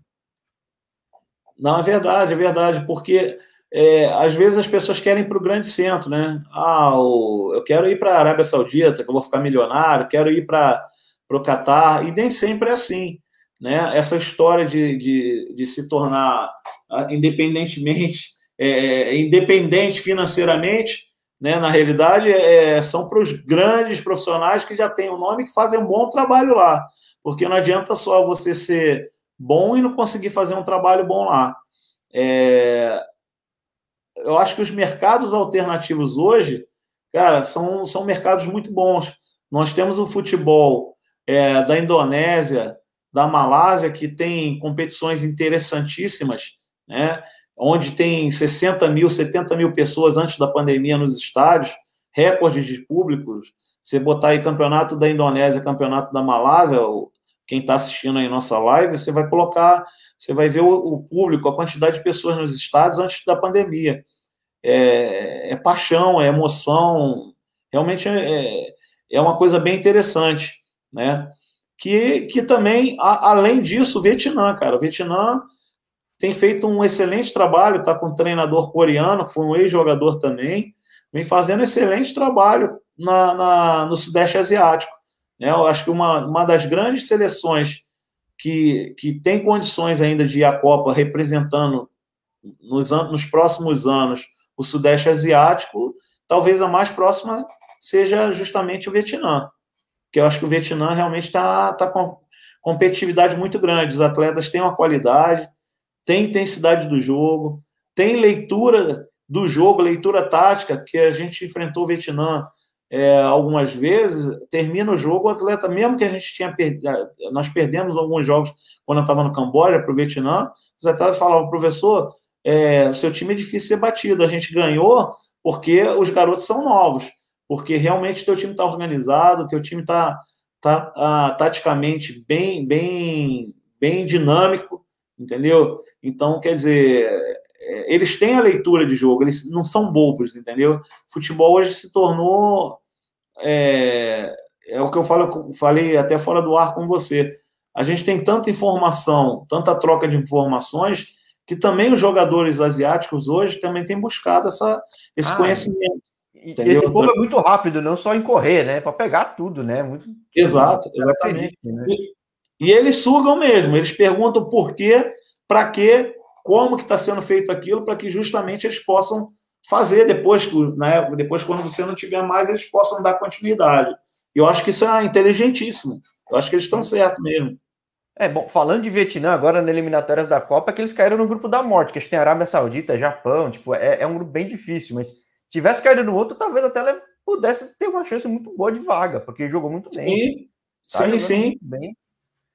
Não, é verdade, é verdade, porque é, às vezes as pessoas querem ir para o grande centro, né? Ah, eu quero ir para a Arábia Saudita, que eu vou ficar milionário, quero ir para o Catar, e nem sempre é assim né? Essa história de, de, de se tornar ah, independentemente, é, é, independente financeiramente, né? Na realidade, é, são para os grandes profissionais que já têm o um nome que fazem um bom trabalho lá, porque não adianta só você ser bom e não conseguir fazer um trabalho bom lá. É, eu acho que os mercados alternativos hoje, cara, são, são mercados muito bons. Nós temos o futebol é, da Indonésia, da Malásia, que tem competições interessantíssimas, né? Onde tem 60 mil, 70 mil pessoas antes da pandemia nos estádios, recordes de públicos. Você botar aí campeonato da Indonésia, campeonato da Malásia, quem está assistindo aí nossa live, você vai colocar, você vai ver o, o, público, a quantidade de pessoas nos estádios antes da pandemia. É, é paixão, é emoção, realmente é, é uma coisa bem interessante, né? que, que também, a, além disso, o Vietnã, cara, o Vietnã tem feito um excelente trabalho, está com um treinador coreano, foi um ex-jogador também, vem fazendo excelente trabalho na, na, no Sudeste Asiático. Né? Eu acho que uma, uma das grandes seleções que, que tem condições ainda de ir à Copa representando nos, nos próximos anos o Sudeste Asiático, talvez a mais próxima seja justamente o Vietnã que eu acho que o Vietnã realmente está tá com competitividade muito grande. Os atletas têm uma qualidade, têm intensidade do jogo, tem leitura do jogo, leitura tática, que a gente enfrentou o Vietnã é, algumas vezes, termina o jogo, o atleta, mesmo que a gente tinha perdido, nós perdemos alguns jogos quando eu estava no Camboja para o Vietnã, os atletas falavam, professor, é, seu time é difícil ser batido, a gente ganhou porque os garotos são novos porque realmente teu time está organizado, teu time está tá, ah, taticamente bem, bem, bem dinâmico, entendeu? Então, quer dizer, é, eles têm a leitura de jogo, eles não são bobos, entendeu? Futebol hoje se tornou. É, é o que eu falo, falei até fora do ar com você. A gente tem tanta informação, tanta troca de informações, que também os jogadores asiáticos hoje também têm buscado essa, esse ah, conhecimento. Entendeu? Esse povo é muito rápido, não só em correr, né? Para pegar tudo, né? Muito... Exato, exatamente. Né? E, e, eles sugam mesmo, eles perguntam por quê, para quê, como que está sendo feito aquilo, para que justamente eles possam fazer depois, né? depois quando você não tiver mais, eles possam dar continuidade. E eu acho que isso é inteligentíssimo. Eu acho que eles estão certos mesmo. É, bom, falando de Vietnã, agora nas eliminatórias da Copa, é que eles caíram no grupo da morte, que a gente tem Arábia Saudita, Japão, tipo, é, é um grupo bem difícil, mas tivesse caído no outro, talvez até ela pudesse ter uma chance muito boa de vaga, porque jogou muito bem. Sim, tá sim, sim. Bem.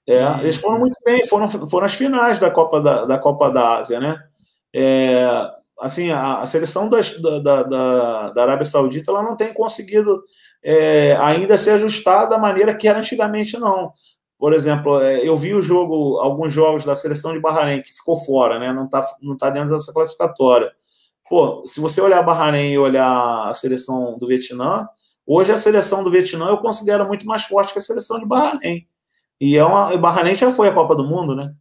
É, eles foram muito bem, foram, foram as finais da Copa da, da Copa da Ásia, né? É, assim, a, a seleção das, da, da, da, Arábia Saudita ela não tem conseguido é, ainda se ajustar da maneira que era antigamente, não. Por exemplo, é, eu vi o jogo, alguns jogos da seleção de Bahrein, que ficou fora, né? Não está não tá dentro dessa classificatória. Pô, se você olhar Bahrein e olhar a seleção do Vietnã, hoje a seleção do Vietnã eu considero muito mais forte que a seleção de Bahrein. E é uma, Bahrein já foi a Copa do Mundo, né?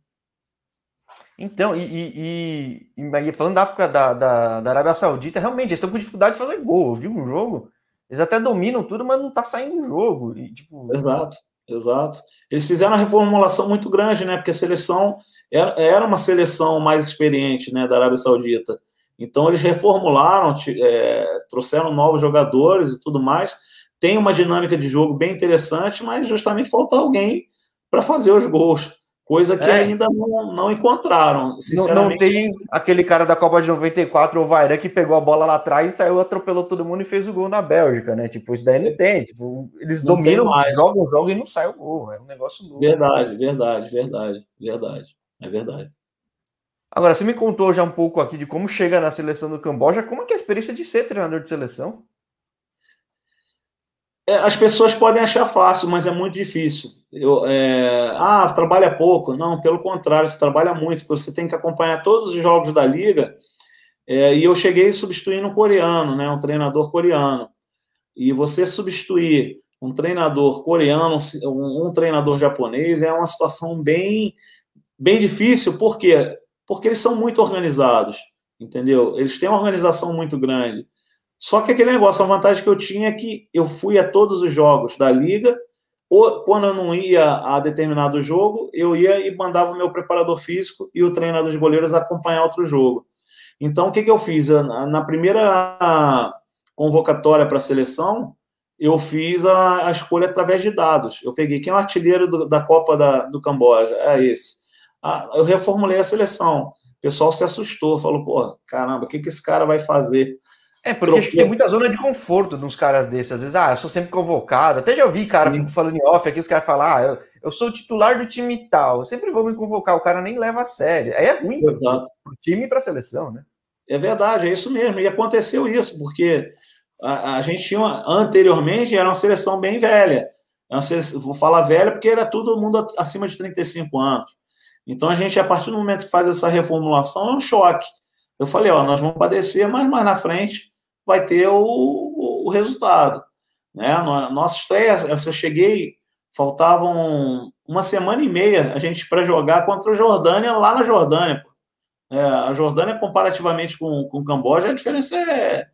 Então, e, e, e, falando da África, da, da, da, Arábia Saudita, realmente, eles estão com dificuldade de fazer gol. Eu vi um jogo, eles até dominam tudo, mas não tá saindo o jogo. E, tipo... Exato, exato. Eles fizeram uma reformulação muito grande, né? Porque a seleção era, era uma seleção mais experiente, né, da Arábia Saudita. Então, eles reformularam, é, trouxeram novos jogadores e tudo mais. Tem uma dinâmica de jogo bem interessante, mas justamente falta alguém para fazer os gols. coisa que é. ainda não, não encontraram. Sinceramente. Não, não, tem aquele cara da Copa de 94, o Vairan, que pegou a bola lá atrás e saiu, atropelou todo mundo e fez o gol na Bélgica, né? Tipo, isso daí não tem. Tipo, eles não dominam, jogam, jogam e não sai o gol. É um negócio novo. Verdade, verdade, verdade, verdade. É verdade. Agora, você me contou já um pouco aqui de como chega na seleção do Camboja. Como é que é a experiência de ser treinador de seleção? É, as pessoas podem achar fácil, mas é muito difícil. Eu, é, ah, trabalha pouco. Não, pelo contrário, você trabalha muito, porque você tem que acompanhar todos os jogos da liga. É, e eu cheguei substituindo um coreano, né, um treinador coreano. E você substituir um treinador coreano, um, um treinador japonês, é uma situação bem, bem difícil, por quê? Porque eles são muito organizados, entendeu? Eles têm uma organização muito grande. Só que aquele negócio, a vantagem que eu tinha é que eu fui a todos os jogos da liga, ou quando eu não ia a determinado jogo, eu ia e mandava o meu preparador físico e o treinador de goleiros acompanhar outro jogo. Então, o que, que eu fiz? Na primeira convocatória para a seleção, eu fiz a, a, escolha através de dados. Eu peguei quem é o artilheiro do, da Copa da, do Camboja, é esse. Ah, eu reformulei a seleção. O pessoal se assustou, falou, pô, caramba, o que, que esse cara vai fazer? É, porque acho que tem muita zona de conforto nos caras desses. Às vezes, ah, eu sou sempre convocado. Até já ouvi cara Sim. falando em off aqui, os caras falam, ah, eu, eu sou titular do time tal, eu sempre vou me convocar, o cara nem leva a sério. Aí é ruim para o time e para a seleção, né? É verdade, é isso mesmo. E aconteceu isso, porque a, a gente tinha, uma, anteriormente, era uma seleção bem velha. Seleção, vou falar velha porque era todo mundo acima de 35 anos. Então a gente, a partir do momento que faz essa reformulação, é um choque. Eu falei, ó, nós vamos padecer, mas mais na frente vai ter o, o, o resultado. Né? Nossa estreia, eu cheguei, faltavam uma semana e meia a gente para jogar contra a Jordânia lá na Jordânia. É, a Jordânia, comparativamente com, com o Camboja, a diferença é,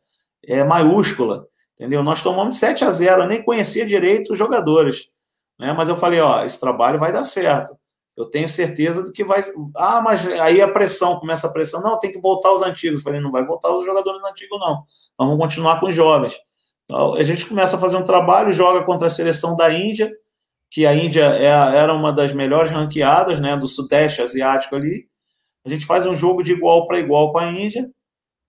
é maiúscula. Entendeu? Nós tomamos 7 a 0, eu nem conhecia direito os jogadores. Né? Mas eu falei, ó, esse trabalho vai dar certo. Eu tenho certeza do que vai. Ah, mas aí a pressão, começa a pressão. Não, tem que voltar os antigos. Falei, não vai voltar os jogadores antigos, não. Vamos continuar com os jovens. Então, a gente começa a fazer um trabalho, joga contra a seleção da Índia, que a Índia é, era uma das melhores ranqueadas, né, do Sudeste Asiático ali. A gente faz um jogo de igual para igual com a Índia.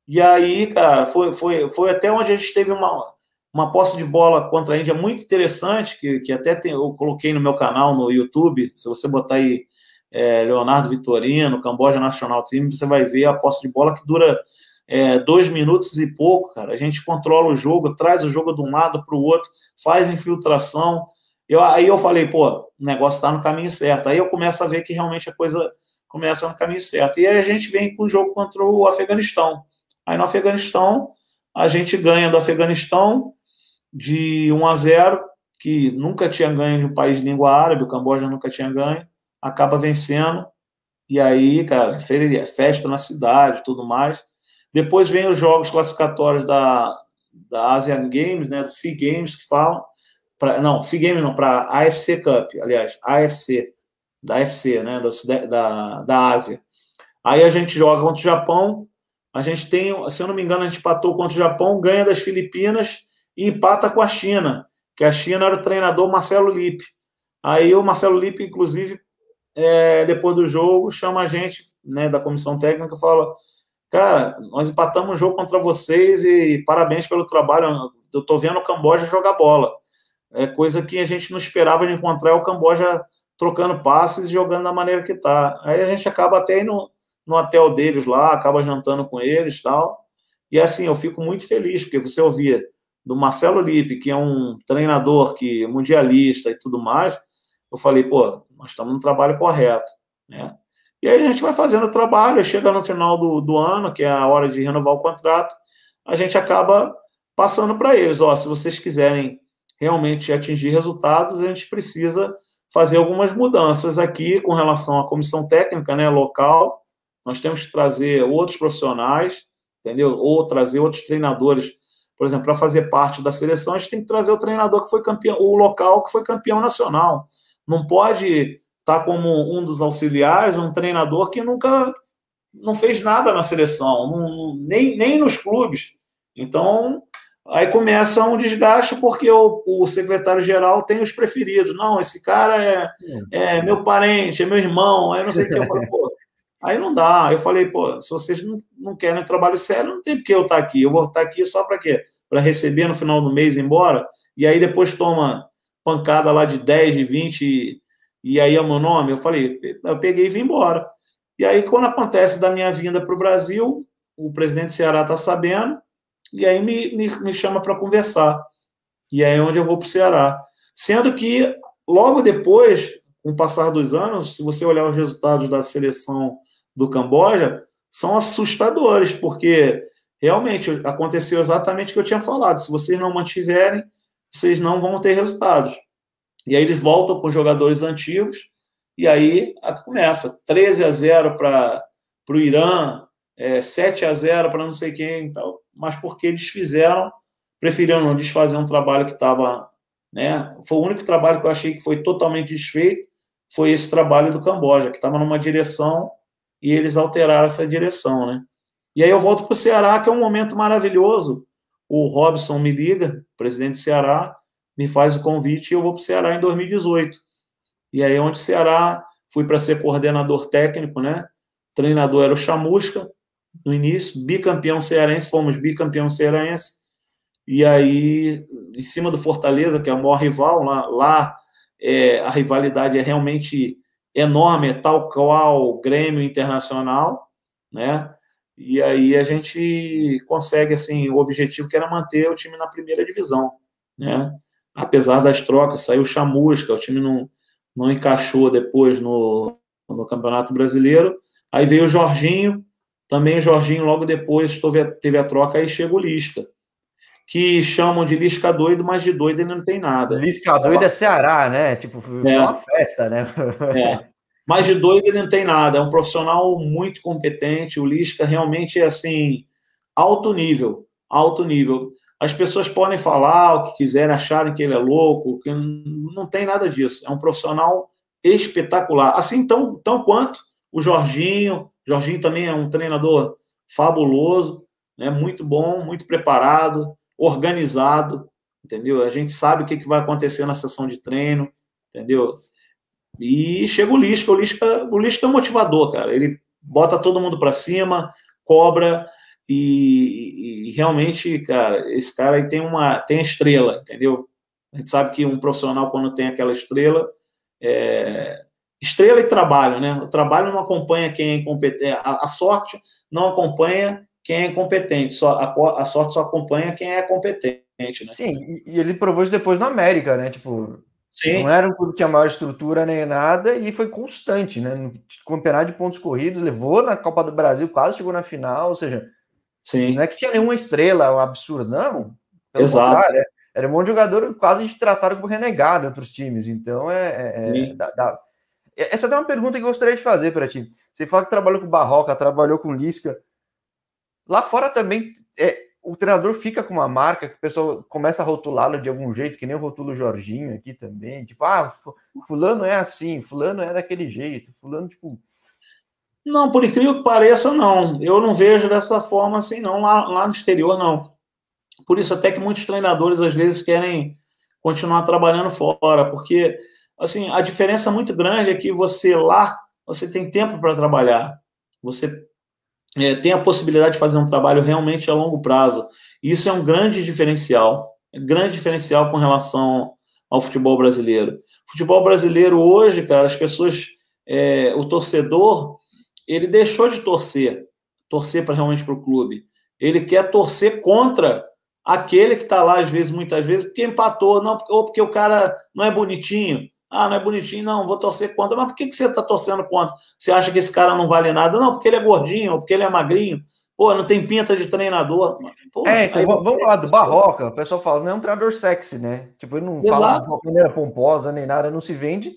E aí, cara, foi, foi, foi até onde a gente teve uma, uma posse de bola contra a Índia muito interessante, que, que até tem, eu coloquei no meu canal no YouTube. Se você botar aí é, Leonardo Vitorino, Camboja National Team, você vai ver a posse de bola que dura é, dois minutos e pouco, cara. A gente controla o jogo, traz o jogo de um lado para o outro, faz infiltração. Eu, aí eu falei, pô, o negócio está no caminho certo. Aí eu começo a ver que realmente a coisa começa no caminho certo. E aí a gente vem com o jogo contra o Afeganistão. Aí no Afeganistão, a gente ganha do Afeganistão, de 1 a 0, que nunca tinha ganho de um país de língua árabe, o Camboja nunca tinha ganho, acaba vencendo, e aí, cara, festa na cidade tudo mais. Depois vem os jogos classificatórios da, da Asian Games, né, do Sea Games, que falam, pra, não, Sea Games não, para AFC Cup, aliás, AFC, da AFC, né, da, da, da Ásia. Aí a gente joga contra o Japão, a gente tem, se eu não me engano, a gente empatou contra o Japão, ganha das Filipinas, e empata com a China, que a China era o treinador Marcelo Lippe. Aí o Marcelo Lippe, inclusive, é, depois do jogo, chama a gente né, da comissão técnica e fala: Cara, nós empatamos um jogo contra vocês e parabéns pelo trabalho. Eu tô vendo o Camboja jogar bola. É coisa que a gente não esperava de encontrar o Camboja trocando passes e jogando da maneira que tá. Aí a gente acaba até indo no hotel deles lá, acaba jantando com eles tal. E assim, eu fico muito feliz, porque você ouvia do Marcelo Lippe, que é um treinador que mundialista e tudo mais, eu falei, pô, nós estamos no trabalho correto, né? E aí a gente vai fazendo o trabalho, chega no final do, do ano, que é a hora de renovar o contrato, a gente acaba passando para eles, ó, se vocês quiserem realmente atingir resultados, a gente precisa fazer algumas mudanças aqui com relação à comissão técnica, né, local, nós temos que trazer outros profissionais, entendeu? Ou trazer outros treinadores por exemplo, para fazer parte da seleção, a gente tem que trazer o treinador que foi campeão, o local que foi campeão nacional. Não pode estar tá como um dos auxiliares, um treinador que nunca não fez nada na seleção, não, nem, nem nos clubes. Então, Aí começa um desgaste porque o, o secretário-geral tem os preferidos. Não, esse cara é, é, meu parente, é meu irmão, aí não sei o que. Eu falo, pô, aí não dá. Eu falei, pô, se vocês não, não querem trabalho sério, não tem porque eu estar aqui. Eu vou estar aqui só para quê? Para receber no final do mês embora? E aí depois toma pancada lá de 10, de 20, e, e aí é o meu nome. Eu falei, eu peguei e vim embora. E aí, quando acontece da minha vinda para o Brasil, o presidente do Ceará está sabendo, e aí me, me, me chama para conversar. E aí é onde eu vou para o Ceará. Sendo que, logo depois, com o passar dos anos, se você olhar os resultados da seleção do Camboja, são assustadores, porque realmente aconteceu exatamente o que eu tinha falado. Se vocês não mantiverem, vocês não vão ter resultados. E aí eles voltam com jogadores antigos, e aí começa 13 a 0 para o Irã, é, 7 a 0 para não sei quem tal, mas porque eles fizeram, preferiram não desfazer um trabalho que estava. Né, foi o único trabalho que eu achei que foi totalmente desfeito, foi esse trabalho do Camboja, que estava numa direção e eles alteraram essa direção. Né? E aí eu volto para o Ceará, que é um momento maravilhoso. O Robson me liga, presidente do Ceará, me faz o convite e eu vou para o Ceará em 2018. E aí, onde o Ceará, fui para ser coordenador técnico, né? Treinador era o Chamusca, no início, bicampeão cearense, fomos bicampeão cearense, e aí, em cima do Fortaleza, que é o maior rival, lá, lá é, a rivalidade é realmente enorme, tal qual o Grêmio Internacional, né? E aí a gente consegue, assim, o objetivo que era manter o time na primeira divisão, né? Apesar das trocas, saiu Chamusca, o time não, não encaixou depois no, no Campeonato Brasileiro, aí veio o Jorginho, também o Jorginho, logo depois, teve a troca, aí chega o Lisca. Que chamam de Lisca doido, mas de doido ele não tem nada. Lisca doido é Ceará, né? Tipo, foi é. uma festa, né? É. Mas de doido ele não tem nada. É um profissional muito competente. O Lisca realmente é assim, alto nível. Alto nível. As pessoas podem falar o que quiserem, acharem que ele é louco, que não tem nada disso. É um profissional espetacular. Assim tão, tão quanto o Jorginho, Jorginho também é um treinador fabuloso, né? muito bom, muito preparado, organizado, entendeu? A gente sabe o que, que vai acontecer na sessão de treino, entendeu? E chega o Lisca, o Lisca, o Lisca é um motivador, cara. Ele bota todo mundo para cima, cobra e, e, realmente, cara, esse cara aí tem uma tem estrela, entendeu? A gente sabe que um profissional quando tem aquela estrela, é, estrela e trabalho, né? O trabalho não acompanha quem é incompetente, a, a sorte não acompanha quem é incompetente, só, a, a, sorte só acompanha quem é competente, né? Sim, e, ele provou isso depois no América, né? Tipo, Sim. não era um clube que tinha maior estrutura nem nada e foi constante, né? No campeonato de pontos corridos, levou na Copa do Brasil, quase chegou na final, ou seja, Sim. não é que tinha nenhuma estrela um absurdo, não. Exato. É, era um monte de jogador quase tratado como renegado em outros times, então é, é, é dá, dá, essa é uma pergunta que eu gostaria de fazer para ti. Você fala que trabalhou com Barroca, trabalhou com Lisca. Lá fora também é, o treinador fica com uma marca que o pessoal começa a rotulá-lo de algum jeito, que nem o rotulo Jorginho aqui também. Tipo, ah, fulano é assim, fulano é daquele jeito, fulano, tipo. Não, por incrível que pareça, não. Eu não vejo dessa forma assim, não. Lá, lá no exterior, não. Por isso, até que muitos treinadores às vezes querem continuar trabalhando fora, porque assim, a diferença muito grande é que você lá, você tem tempo para trabalhar, você é, tem a possibilidade de fazer um trabalho realmente a longo prazo. Isso é um grande diferencial, grande diferencial com relação ao futebol brasileiro. Futebol brasileiro hoje, cara, as pessoas, é, o torcedor, ele deixou de torcer, torcer para realmente para o clube. Ele quer torcer contra aquele que está lá, às vezes, muitas vezes, porque empatou, não, ou porque o cara não é bonitinho, ah, não é bonitinho, não, vou torcer contra. Mas por que, que você está torcendo contra? Você acha que esse cara não vale nada? Não, porque ele é gordinho, porque ele é magrinho. Pô, não tem pinta de treinador. Pô, é, então, aí, vamos falar do Barroca. O pessoal fala, não é um treinador sexy, né? Tipo, ele não Exato. fala de uma maneira pomposa nem nada, não se vende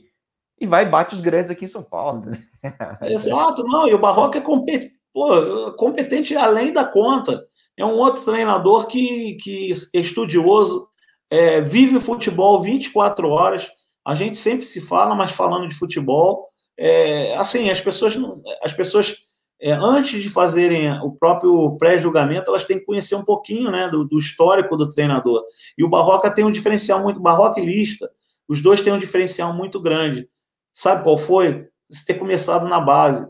e vai e bate os grandes aqui em São Paulo. Né? Exato, não, e o Barroca é competente, pô, competente além da conta. É um outro treinador que, que é estudioso, é, vive futebol 24 horas a gente sempre se fala, mas falando de futebol, é, assim, as pessoas, as pessoas é, antes de fazerem o próprio pré-julgamento, elas têm que conhecer um pouquinho né, do, do, histórico do treinador. E o Barroca tem um diferencial muito. Barroca e Lisca, os dois têm um diferencial muito grande. Sabe qual foi? Você ter começado na base,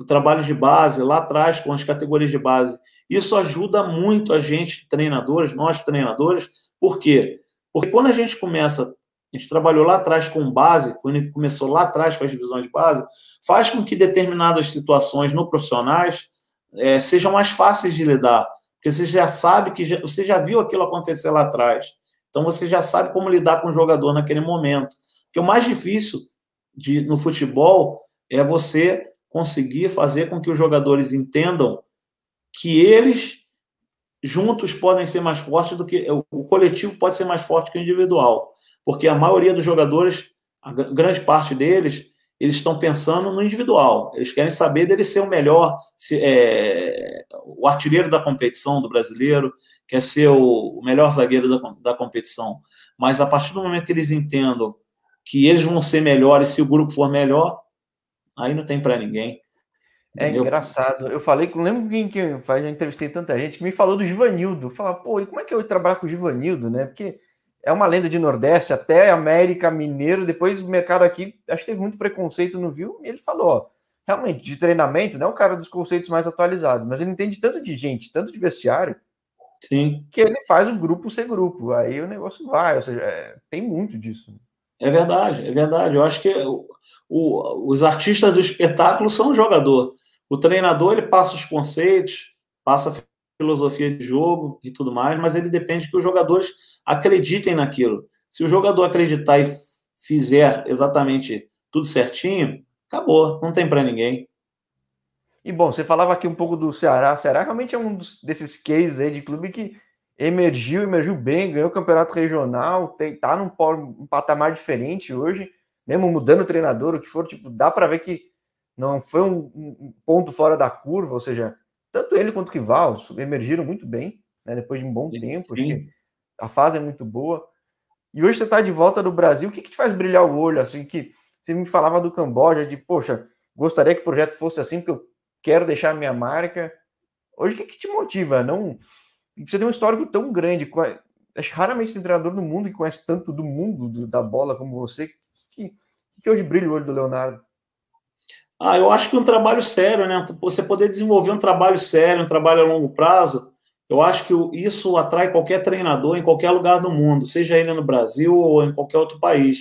o trabalho de base, lá atrás, com as categorias de base. Isso ajuda muito a gente, treinadores, nós treinadores, por quê? Porque quando a gente começa a gente trabalhou lá atrás com base, quando começou lá atrás com as divisões de base, faz com que determinadas situações no profissionais é, sejam mais fáceis de lidar, porque você já sabe que já, você já viu aquilo acontecer lá atrás. Então você já sabe como lidar com o jogador naquele momento. Porque o mais difícil de, no futebol é você conseguir fazer com que os jogadores entendam que eles juntos podem ser mais fortes do que o coletivo pode ser mais forte que o individual porque a maioria dos jogadores, a grande parte deles, eles estão pensando no individual. Eles querem saber dele ser o melhor, se, é, o artilheiro da competição do brasileiro, quer ser o, o melhor zagueiro da, da competição. Mas a partir do momento que eles entendam que eles vão ser melhores se o grupo for melhor, aí não tem para ninguém. É entendeu? engraçado. Eu falei, lembro quem que faz, já entrevistei tanta gente que me falou do Givanildo. Fala, pô, e como é que eu trabalho com o Givanildo, né? Porque é uma lenda de Nordeste, até América Mineiro, depois o mercado aqui, acho que teve muito preconceito no Viu, e ele falou, ó, realmente, de treinamento, não é o cara dos conceitos mais atualizados, mas ele entende tanto de gente, tanto de vestiário, Sim. que ele faz o grupo ser grupo, aí o negócio vai, ou seja, é, tem muito disso. É verdade, é verdade, eu acho que o, o, os artistas do espetáculo são o jogador, o treinador, ele passa os conceitos, passa filosofia de jogo e tudo mais, mas ele depende que os jogadores acreditem naquilo. Se o jogador acreditar e fizer exatamente tudo certinho, acabou, não tem para ninguém. E bom, você falava aqui um pouco do Ceará. Ceará realmente é um desses cases aí de clube que emergiu, emergiu bem, ganhou o campeonato regional, tem, tá num, um patamar diferente hoje, mesmo mudando o treinador, o que for, tipo, dá para ver que não foi um, um, ponto fora da curva, ou seja, tanto ele quanto o Rival emergiram muito bem, né, depois de um bom sim, tempo. Sim. a fase é muito boa. E hoje você está de volta no Brasil, o que, que te faz brilhar o olho? Assim, que você me falava do Camboja, de poxa, gostaria que o projeto fosse assim, porque eu quero deixar a minha marca. Hoje, o que, que te motiva? Não, você tem um histórico tão grande, acho que raramente tem treinador no mundo que conhece tanto do mundo do, da bola como você. Que, que, que hoje brilha o olho do Leonardo? Ah, eu acho que um trabalho sério, né? Você poder desenvolver um trabalho sério, um trabalho a longo prazo, eu acho que isso atrai qualquer treinador em qualquer lugar do mundo, seja ele no Brasil ou em qualquer outro país.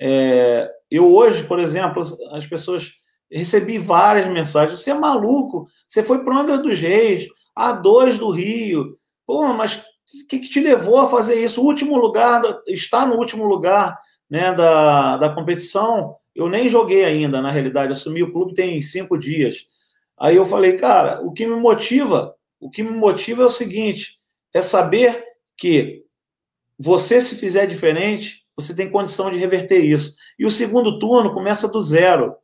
É, eu hoje, por exemplo, as pessoas recebi várias mensagens. Você é maluco? Você foi para o Angra dos Reis, a dois do Rio. Pô, mas o que, que, te levou a fazer isso? O último lugar, está no último lugar né, da, da competição eu nem joguei ainda, na realidade, assumi o clube tem cinco dias. Aí eu falei, cara, o que me motiva, o que me motiva é o seguinte: é saber que você, se fizer diferente, você tem condição de reverter isso. E o segundo turno começa do zero.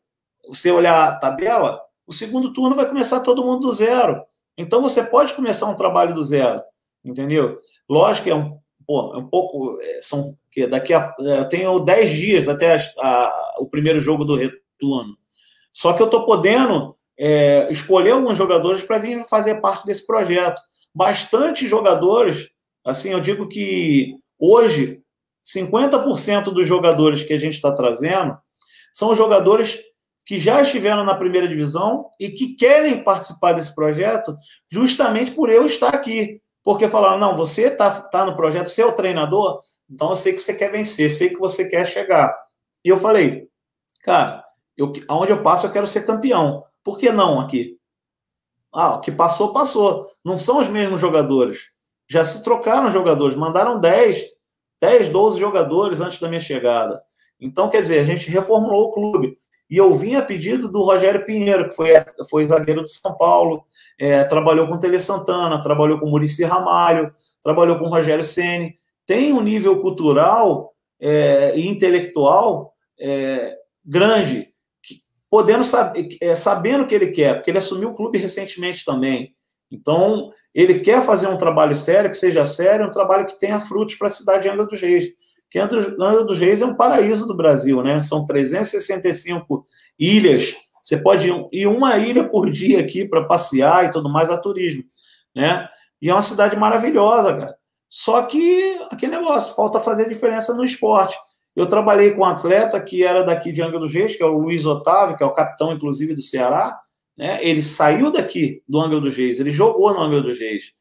Você olhar a tabela, o segundo turno vai começar todo mundo do zero. Então você pode começar um trabalho do zero, entendeu? Lógico que é um, pô, é um pouco. É, são que daqui a. É, eu tenho 10 dias até a, a, o primeiro jogo do retorno. Só que eu estou podendo é, escolher alguns jogadores para vir fazer parte desse projeto. Bastante jogadores, assim, eu digo que hoje 50% dos jogadores que a gente está trazendo são jogadores que já estiveram na primeira divisão e que querem participar desse projeto justamente por eu estar aqui. Porque falaram, não, você está tá no projeto, você é o treinador, então eu sei que você quer vencer, sei que você quer chegar. E eu falei, cara, eu, aonde eu passo eu quero ser campeão. Por que não aqui? Ah, o que passou, passou. Não são os mesmos jogadores. Já se trocaram jogadores, mandaram 10, 10, 12 jogadores antes da minha chegada. Então, quer dizer, a gente reformulou o clube. E eu vim a pedido do Rogério Pinheiro, que foi, foi zagueiro de São Paulo, é, trabalhou com Tele Santana, trabalhou com Murici Ramalho, trabalhou com Rogério Ceni. Tem um nível cultural é, e intelectual é, grande, que, podendo saber, é, sabendo o que ele quer, porque ele assumiu o clube recentemente também. Então, ele quer fazer um trabalho sério, que seja sério, um trabalho que tenha frutos para a cidade de Angra dos Reis que Angra dos Reis é um paraíso do Brasil, né? São 365 ilhas Você pode ir uma ilha por dia aqui para passear e tudo mais a turismo, né? E é uma cidade maravilhosa, cara. Só que aquele negócio, falta fazer diferença no esporte. Eu trabalhei com um atleta que era daqui de Angra dos Reis, que é o Luiz Otávio, que é o capitão, inclusive, do Ceará. Né? Ele saiu daqui do Angra dos Reis, ele jogou no Angra dos Reis.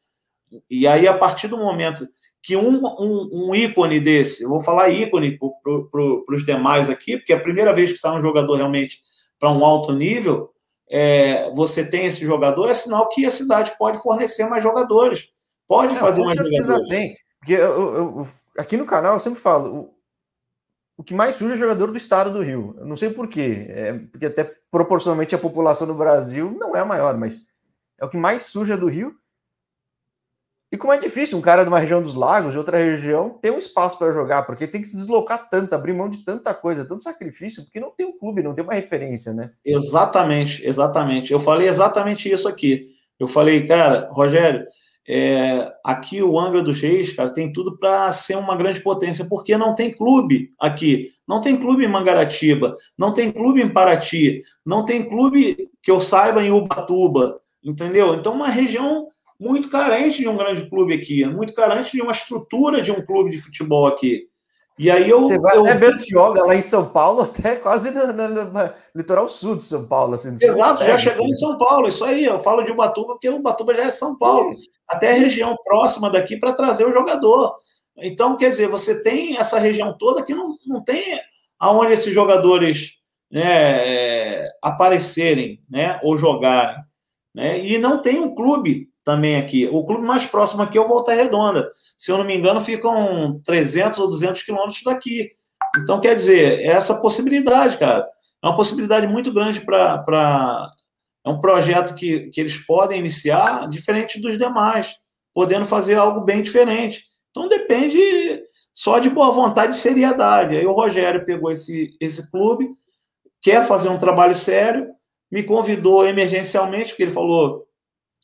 E aí, a partir do momento que um, um, um ícone desse, eu vou falar ícone para pro, os demais aqui, porque é a primeira vez que sai um jogador realmente para um alto nível, é, você tem esse jogador, é sinal que a cidade pode fornecer mais jogadores. Pode fazer mais jogadores. Tem. Porque eu, eu, aqui no canal eu sempre falo, o, o que mais surge é jogador do estado do Rio. Eu não sei porquê, é, porque até proporcionalmente a população do Brasil não é a maior, mas é o que mais surge é do Rio. E como é difícil um cara de uma região dos lagos, de outra região, ter um espaço para jogar, porque tem que se deslocar tanto, abrir mão de tanta coisa, tanto sacrifício, porque não tem um clube, não tem uma referência, né? Exatamente, exatamente. Eu falei exatamente isso aqui. Eu falei, cara, Rogério, é, aqui o Angra dos Reis, cara, tem tudo para ser uma grande potência, porque não tem clube aqui. Não tem clube em Mangaratiba, não tem clube em Paraty, não tem clube que eu saiba em Ubatuba, entendeu? Então, uma região muito carente de um grande clube aqui, muito carente de uma estrutura de um clube de futebol aqui. E aí eu. Você vai eu... até Bertioga, lá em São Paulo, até quase no, no, no, no litoral sul de São Paulo. Assim, Exato, já chegando em São Paulo, isso aí. Eu falo de Ubatuba, porque Ubatuba já é São Paulo, Sim. até a região próxima daqui para trazer o jogador. Então, quer dizer, você tem essa região toda que não, não tem aonde esses jogadores né, é, aparecerem né, ou jogarem. Né? E não tem um clube também aqui. O clube mais próximo aqui é o Volta Redonda. Se eu não me engano, ficam 300 ou 200 quilômetros daqui. Então, quer dizer, é essa possibilidade, cara. É uma possibilidade muito grande para. É um projeto que, que eles podem iniciar diferente dos demais, podendo fazer algo bem diferente. Então, depende só de boa vontade e seriedade. Aí o Rogério pegou esse, esse clube, quer fazer um trabalho sério, me convidou emergencialmente, porque ele falou: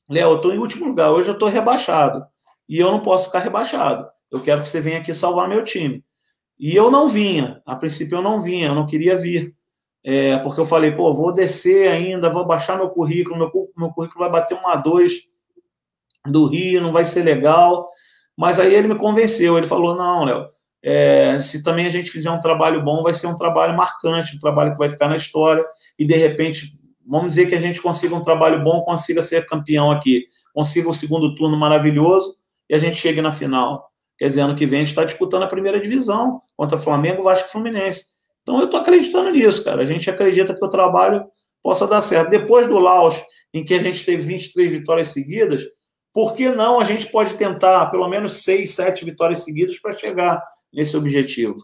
Léo, eu estou em último lugar, hoje eu estou rebaixado. E eu não posso ficar rebaixado. Eu quero que você venha aqui salvar meu time. E eu não vinha, a princípio eu não vinha, eu não queria vir. É, porque eu falei, pô, vou descer ainda, vou baixar meu currículo, meu, meu currículo vai bater um A2 do Rio, não vai ser legal. Mas aí ele me convenceu, ele falou, não, Léo, é, se também a gente fizer um trabalho bom, vai ser um trabalho marcante, um trabalho que vai ficar na história, e de repente vamos dizer que a gente consiga um trabalho bom, consiga ser campeão aqui, consiga o segundo turno maravilhoso e a gente chegue na final. Quer dizer, ano que vem a gente está disputando a primeira divisão contra Flamengo, Vasco e Fluminense. Então eu estou acreditando nisso, cara. A gente acredita que o trabalho possa dar certo. Depois do Laos, em que a gente teve 23 vitórias seguidas, por que não a gente pode tentar pelo menos 6, 7 vitórias seguidas para chegar nesse objetivo?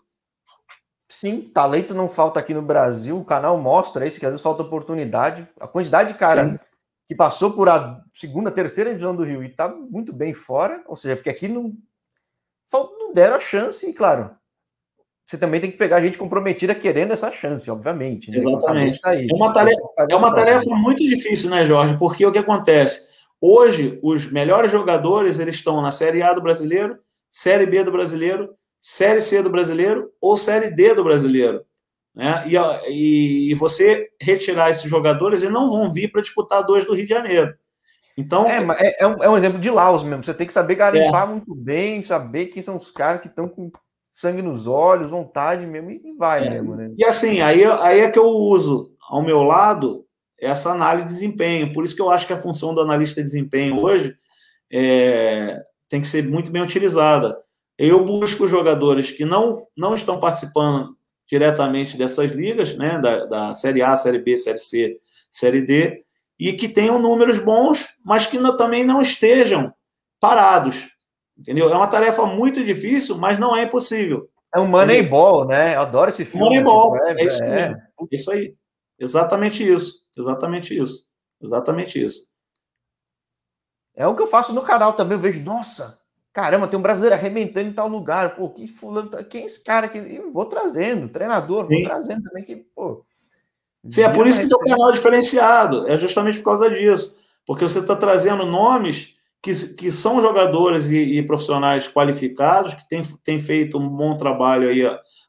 Sim, talento não falta aqui no Brasil. O canal mostra isso, que às vezes falta oportunidade. A quantidade de cara Sim. que passou por a segunda, terceira divisão do Rio e está muito bem fora, ou seja, porque aqui não, não deram a chance, e claro, você também tem que pegar a gente comprometida querendo essa chance, obviamente. Né? Exatamente. É uma tarefa, é uma tarefa muito difícil, né, Jorge? Porque o que acontece? Hoje, os melhores jogadores eles estão na Série A do brasileiro, Série B do brasileiro Série C do brasileiro ou Série D do brasileiro. Né? E, e, e você retirar esses jogadores, eles não vão vir para disputar dois do Rio de Janeiro. Então, é, é, é, um, é um exemplo de Laos mesmo. Você tem que saber garimpar é. muito bem, saber quem são os caras que estão com sangue nos olhos, vontade mesmo, e vai é. mesmo, né? E assim, aí, aí é que eu uso ao meu lado essa análise de desempenho. Por isso que eu acho que a função do analista de desempenho hoje é, tem que ser muito bem utilizada. Eu busco jogadores que não, não estão participando diretamente dessas ligas, né, da, da Série A, Série B, Série C, Série D, e que tenham números bons, mas que não, também não estejam parados. Entendeu? É uma tarefa muito difícil, mas não é impossível. É um Moneyball, né? Eu adoro esse filme. Moneyball, tipo, é, é, isso, é. é isso aí. Exatamente isso. Exatamente isso. Exatamente isso. É o que eu faço no canal também. Eu vejo, nossa, Caramba, tem um brasileiro arrebentando em tal lugar. Pô, que fulano, tá, quem é esse cara que eu vou trazendo, treinador, vou Sim. trazendo também que, pô. Sim, é por isso que teu canal é diferenciado, é justamente por causa disso. Porque você está trazendo nomes que, que são jogadores e, e, profissionais qualificados, que têm, têm feito um bom trabalho aí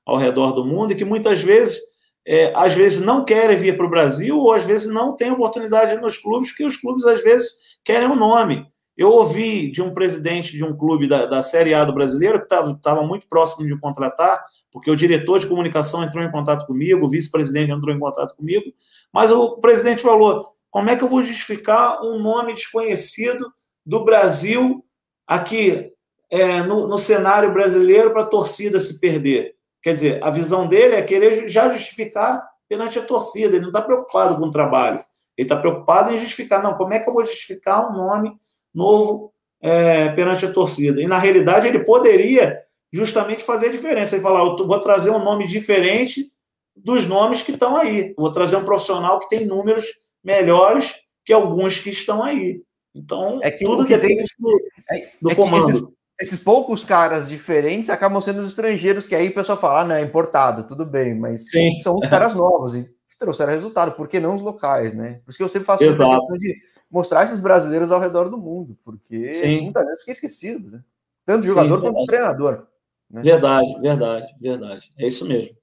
ao redor do mundo e que muitas vezes é, às vezes não querem vir para o Brasil ou às vezes não têm oportunidade nos clubes, porque os clubes às vezes querem o um nome. Eu ouvi de um presidente de um clube da, da Série A do brasileiro que estava muito próximo de contratar, porque o diretor de comunicação entrou em contato comigo, o vice-presidente entrou em contato comigo, mas o presidente falou: como é que eu vou justificar um nome desconhecido do Brasil aqui é, no, no cenário brasileiro para a torcida se perder? Quer dizer, a visão dele é querer já justificar perante a torcida, ele não está preocupado com o trabalho, ele está preocupado em justificar, não, como é que eu vou justificar um nome novo é, perante a torcida? E na realidade ele poderia justamente fazer a diferença, ele falar, eu vou trazer um nome diferente dos nomes que estão aí, vou trazer um profissional que tem números melhores que alguns que estão aí. Então, é que tudo depende tem... do, é, do é comando esses poucos caras diferentes acabam sendo os estrangeiros, que aí o pessoal fala, ah, não, é importado, tudo bem, mas Sim. são os caras novos e trouxeram resultado, por que não os locais, né? Por isso que eu sempre faço a questão de mostrar esses brasileiros ao redor do mundo, porque Sim. muitas vezes fica esquecido, né? Tanto jogador Sim, quanto treinador. Né? Verdade, verdade, verdade. É isso mesmo.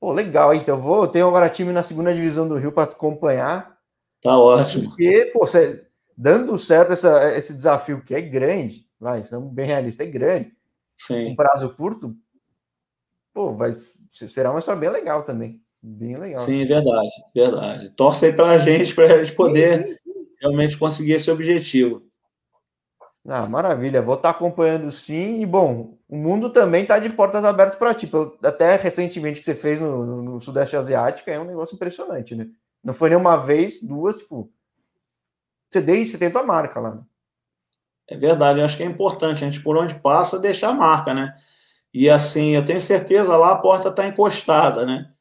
Pô, legal, então vou. Tenho agora time na segunda divisão do Rio para acompanhar. Tá ótimo. Porque, pô, você, dando certo essa, esse desafio que é grande, vai, estamos bem realistas, é grande. Sim. Um prazo curto, pô, vai, será uma história bem legal também. Bem legal. Sim, verdade, verdade. Torce aí para a gente, para a gente poder sim, sim, sim. realmente conseguir esse objetivo. Ah, maravilha, vou estar tá acompanhando sim. E bom, o mundo também está de portas abertas para ti. Até recentemente que você fez no, no, Sudeste Asiático é um negócio impressionante, né? Não foi nem uma vez, duas, tipo. Você, deixa, você tentou a marca lá. Né? É verdade, eu acho que é importante a gente, por onde passa, deixar a marca, né? E assim, eu tenho certeza lá a porta está encostada, né?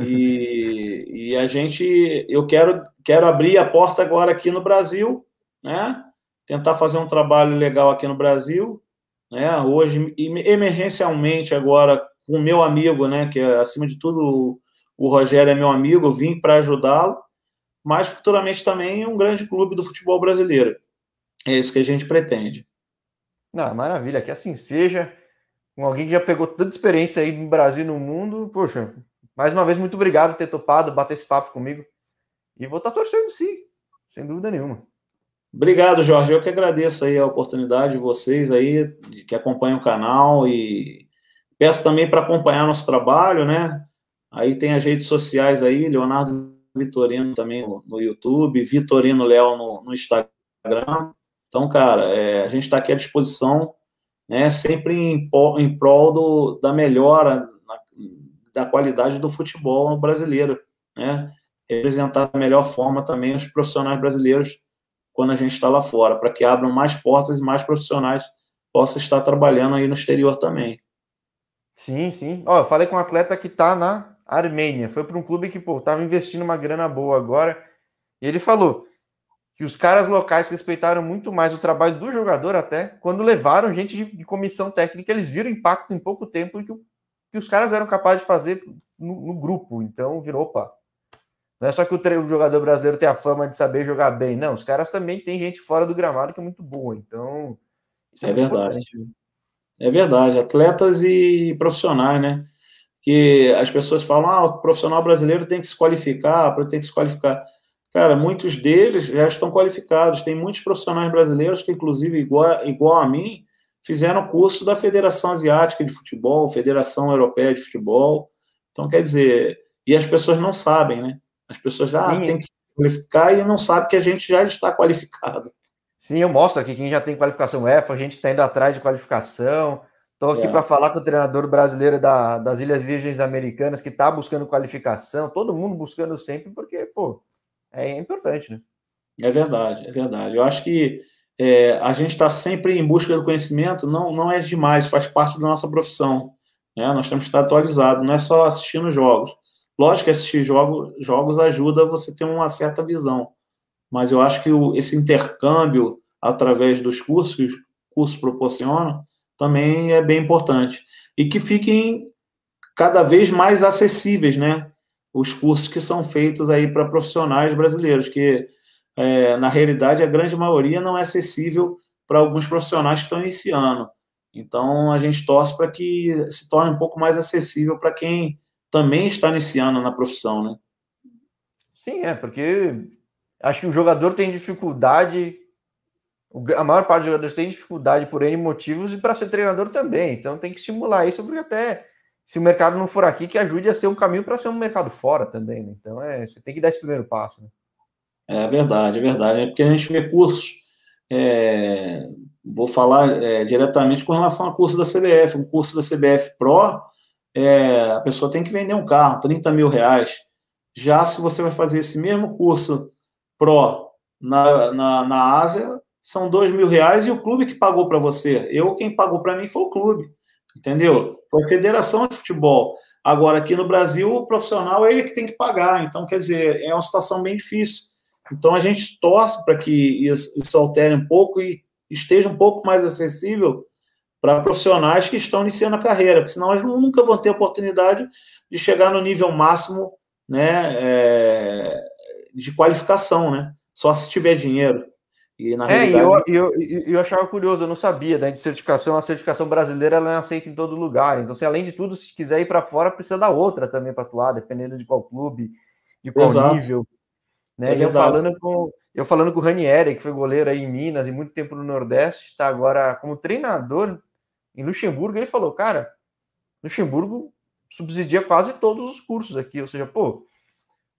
E, e, a gente, eu quero, quero abrir a porta agora aqui no Brasil, né? Tentar fazer um trabalho legal aqui no Brasil, né? Hoje, emergencialmente agora, com o meu amigo, né? Que acima de tudo o Rogério é meu amigo, eu vim para ajudá-lo, mas futuramente também um grande clube do futebol brasileiro. É isso que a gente pretende. Ah, maravilha, que assim seja. Com alguém que já pegou tanta experiência aí no Brasil e no mundo, poxa, mais uma vez, muito obrigado por ter topado, bater esse papo comigo. E vou estar torcendo sim, sem dúvida nenhuma. Obrigado, Jorge. Eu que agradeço aí a oportunidade de vocês aí que acompanham o canal e peço também para acompanhar nosso trabalho, né? Aí tem as redes sociais aí, Leonardo Vitorino também no, YouTube, Vitorino Léo no, no Instagram. Então, cara, é, a gente está aqui à disposição, né, sempre em, em prol do, da melhora da qualidade do futebol brasileiro, né? Representar da melhor forma também os profissionais brasileiros quando a gente está lá fora, para que abram mais portas e mais profissionais possam estar trabalhando aí no exterior também. Sim, sim. Ó, eu falei com um atleta que está na Armênia, foi para um clube que, pô, estava investindo uma grana boa agora, e ele falou, que os caras locais respeitaram muito mais o trabalho do jogador até quando levaram gente de, de comissão técnica, eles viram impacto em pouco tempo que, que os caras eram capazes de fazer no, no, grupo. Então virou, opa. Não é só que o, o, jogador brasileiro tem a fama de saber jogar bem, não. Os caras também têm gente fora do gramado que é muito boa. Então, é, é verdade. É verdade. Atletas e profissionais, né? Que as pessoas falam, ah, o profissional brasileiro tem que se qualificar, tem que se qualificar. Cara, muitos deles já estão qualificados. Tem muitos profissionais brasileiros que, inclusive, igual, igual a mim, fizeram curso da Federação Asiática de Futebol, Federação Europeia de Futebol. Então, quer dizer, e as pessoas não sabem, né? As pessoas já ah, têm que qualificar e não sabem que a gente já está qualificado. Sim, eu mostro aqui quem já tem qualificação EFA, a gente está indo atrás de qualificação. Estou aqui é. para falar com o treinador brasileiro da, das Ilhas Virgens Americanas que está buscando qualificação, todo mundo buscando sempre, porque, pô, é importante, né? É verdade, é verdade. Eu acho que é, a gente está sempre em busca do conhecimento, não, não é demais, faz parte da nossa profissão. Né? Nós temos que estar atualizados, não é só assistindo jogos. Lógico que assistir jogo, jogos ajuda você ter uma certa visão, mas eu acho que o, esse intercâmbio através dos cursos que os cursos proporcionam também é bem importante. E que fiquem cada vez mais acessíveis, né? os cursos que são feitos aí para profissionais brasileiros, que é, na realidade a grande maioria não é acessível para alguns profissionais que estão iniciando. Então a gente torce para que se torne um pouco mais acessível para quem também está iniciando na profissão, né? Sim, é, porque acho que o jogador tem dificuldade, a maior parte dos jogadores tem dificuldade por N motivos e para ser treinador também. Então tem que estimular isso, porque até se o mercado não for aqui, que ajude a ser um caminho para ser um mercado fora também. Né? Então é, você tem que dar esse primeiro passo. Né? É verdade, é verdade. É porque a gente vê cursos. É, vou falar é, diretamente com relação ao curso da CBF. Um curso da CBF Pro, é, a pessoa tem que vender um carro, 30 mil reais. Já se você vai fazer esse mesmo curso Pro na, na, na Ásia, são dois mil reais e o clube que pagou para você. Eu, quem pagou para mim foi o clube, entendeu? Foi a federação de futebol. Agora, aqui no Brasil, o profissional é ele que tem que pagar. Então, quer dizer, é uma situação bem difícil. Então, a gente torce para que isso, isso altere um pouco e esteja um pouco mais acessível para profissionais que estão iniciando a carreira, porque senão eles nunca vão ter oportunidade de chegar no nível máximo né, é, de qualificação, né? Só se tiver dinheiro. E na é, realidade... e eu, eu, eu, achava curioso, eu não sabia, né, de certificação, a certificação brasileira ela não é aceita em todo lugar. Então, se além de tudo, se quiser ir para fora, precisa da outra também para atuar, dependendo de qual clube, de qual Exato. nível. Né? É eu falando com eu falando com o Ranieri, que foi goleiro aí em Minas e muito tempo no Nordeste, está agora como treinador em Luxemburgo, ele falou, cara, Luxemburgo subsidia quase todos os cursos aqui, ou seja, pô,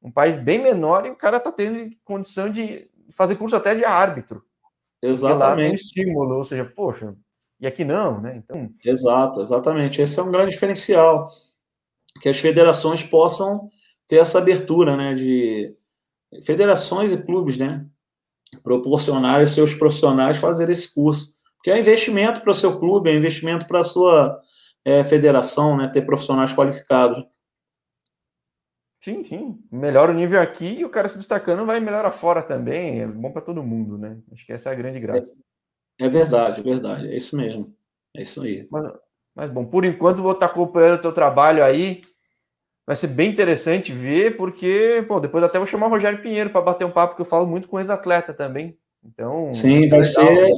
um país bem menor e o cara tá tendo condição de fazer curso até de árbitro. Exatamente. Lá estímulo, ou seja, poxa, e aqui não, né? Então... Exato, exatamente. Esse é um grande diferencial. Que as federações possam ter essa abertura, né? De federações e clubes, né? Proporcionar aos seus profissionais fazer esse curso. Porque é investimento para o seu clube, é investimento para a sua é, federação, né? Ter profissionais qualificados. Sim, sim. Melhora o nível aqui e o cara se destacando vai melhorar fora também. É bom para todo mundo, né? Acho que essa é a grande graça. É, é verdade, é verdade. É isso mesmo. É isso aí. Mas, mas bom, por enquanto vou estar acompanhando o teu trabalho aí. Vai ser bem interessante ver, porque, pô, depois até vou chamar o Rogério Pinheiro para bater um papo, que eu falo muito com ex-atleta também. Então. Sim, vai ser,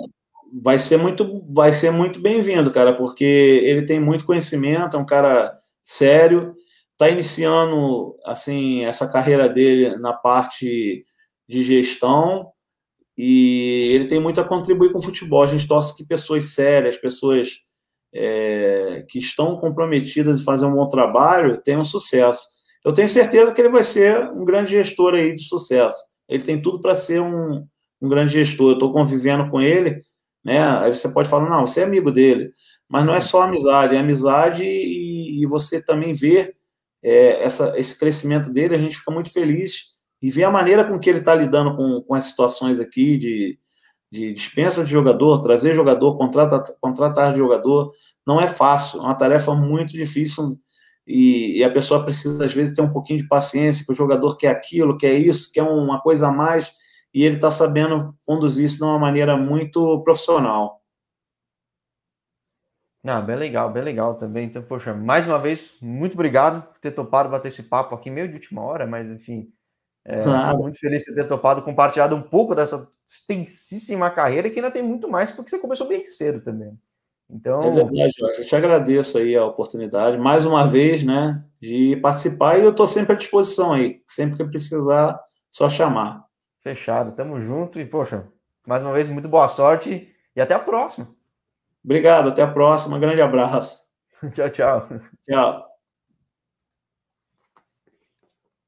vai ser muito, vai ser muito bem-vindo, cara, porque ele tem muito conhecimento, é um cara sério está iniciando assim essa carreira dele na parte de gestão e ele tem muito a contribuir com o futebol. A gente torce que pessoas sérias, pessoas é, que estão comprometidas em fazer um bom trabalho tenham sucesso. Eu tenho certeza que ele vai ser um grande gestor aí de sucesso. Ele tem tudo para ser um, um grande gestor. Eu estou convivendo com ele, né? Aí você pode falar, não, você é amigo dele. Mas não é só amizade, é amizade e, e você também vê é, essa, esse crescimento dele, a gente fica muito feliz e ver a maneira com que ele está lidando com, com as situações aqui de, de dispensa de jogador, trazer jogador, contratar, contratar jogador, não é fácil, é uma tarefa muito difícil e, e, a pessoa precisa, às vezes, ter um pouquinho de paciência, que o jogador quer aquilo, quer isso, quer uma coisa a mais, e ele está sabendo conduzir isso de uma maneira muito profissional. Ah, bem legal, bem legal também. Então, poxa, mais uma vez, muito obrigado por ter topado bater esse papo aqui, meio de última hora, mas enfim, é, claro. muito feliz de ter topado, compartilhado um pouco dessa extensíssima carreira que ainda tem muito mais, porque você começou bem cedo também. Então... É verdade, Jorge. Eu te agradeço aí a oportunidade, mais uma vez, né, de participar e eu estou sempre à disposição aí. Sempre que precisar, só chamar. Fechado, tamo junto e, poxa, mais uma vez, muito boa sorte e até a próxima. Obrigado, até a próxima. Grande abraço. tchau, tchau. Tchau.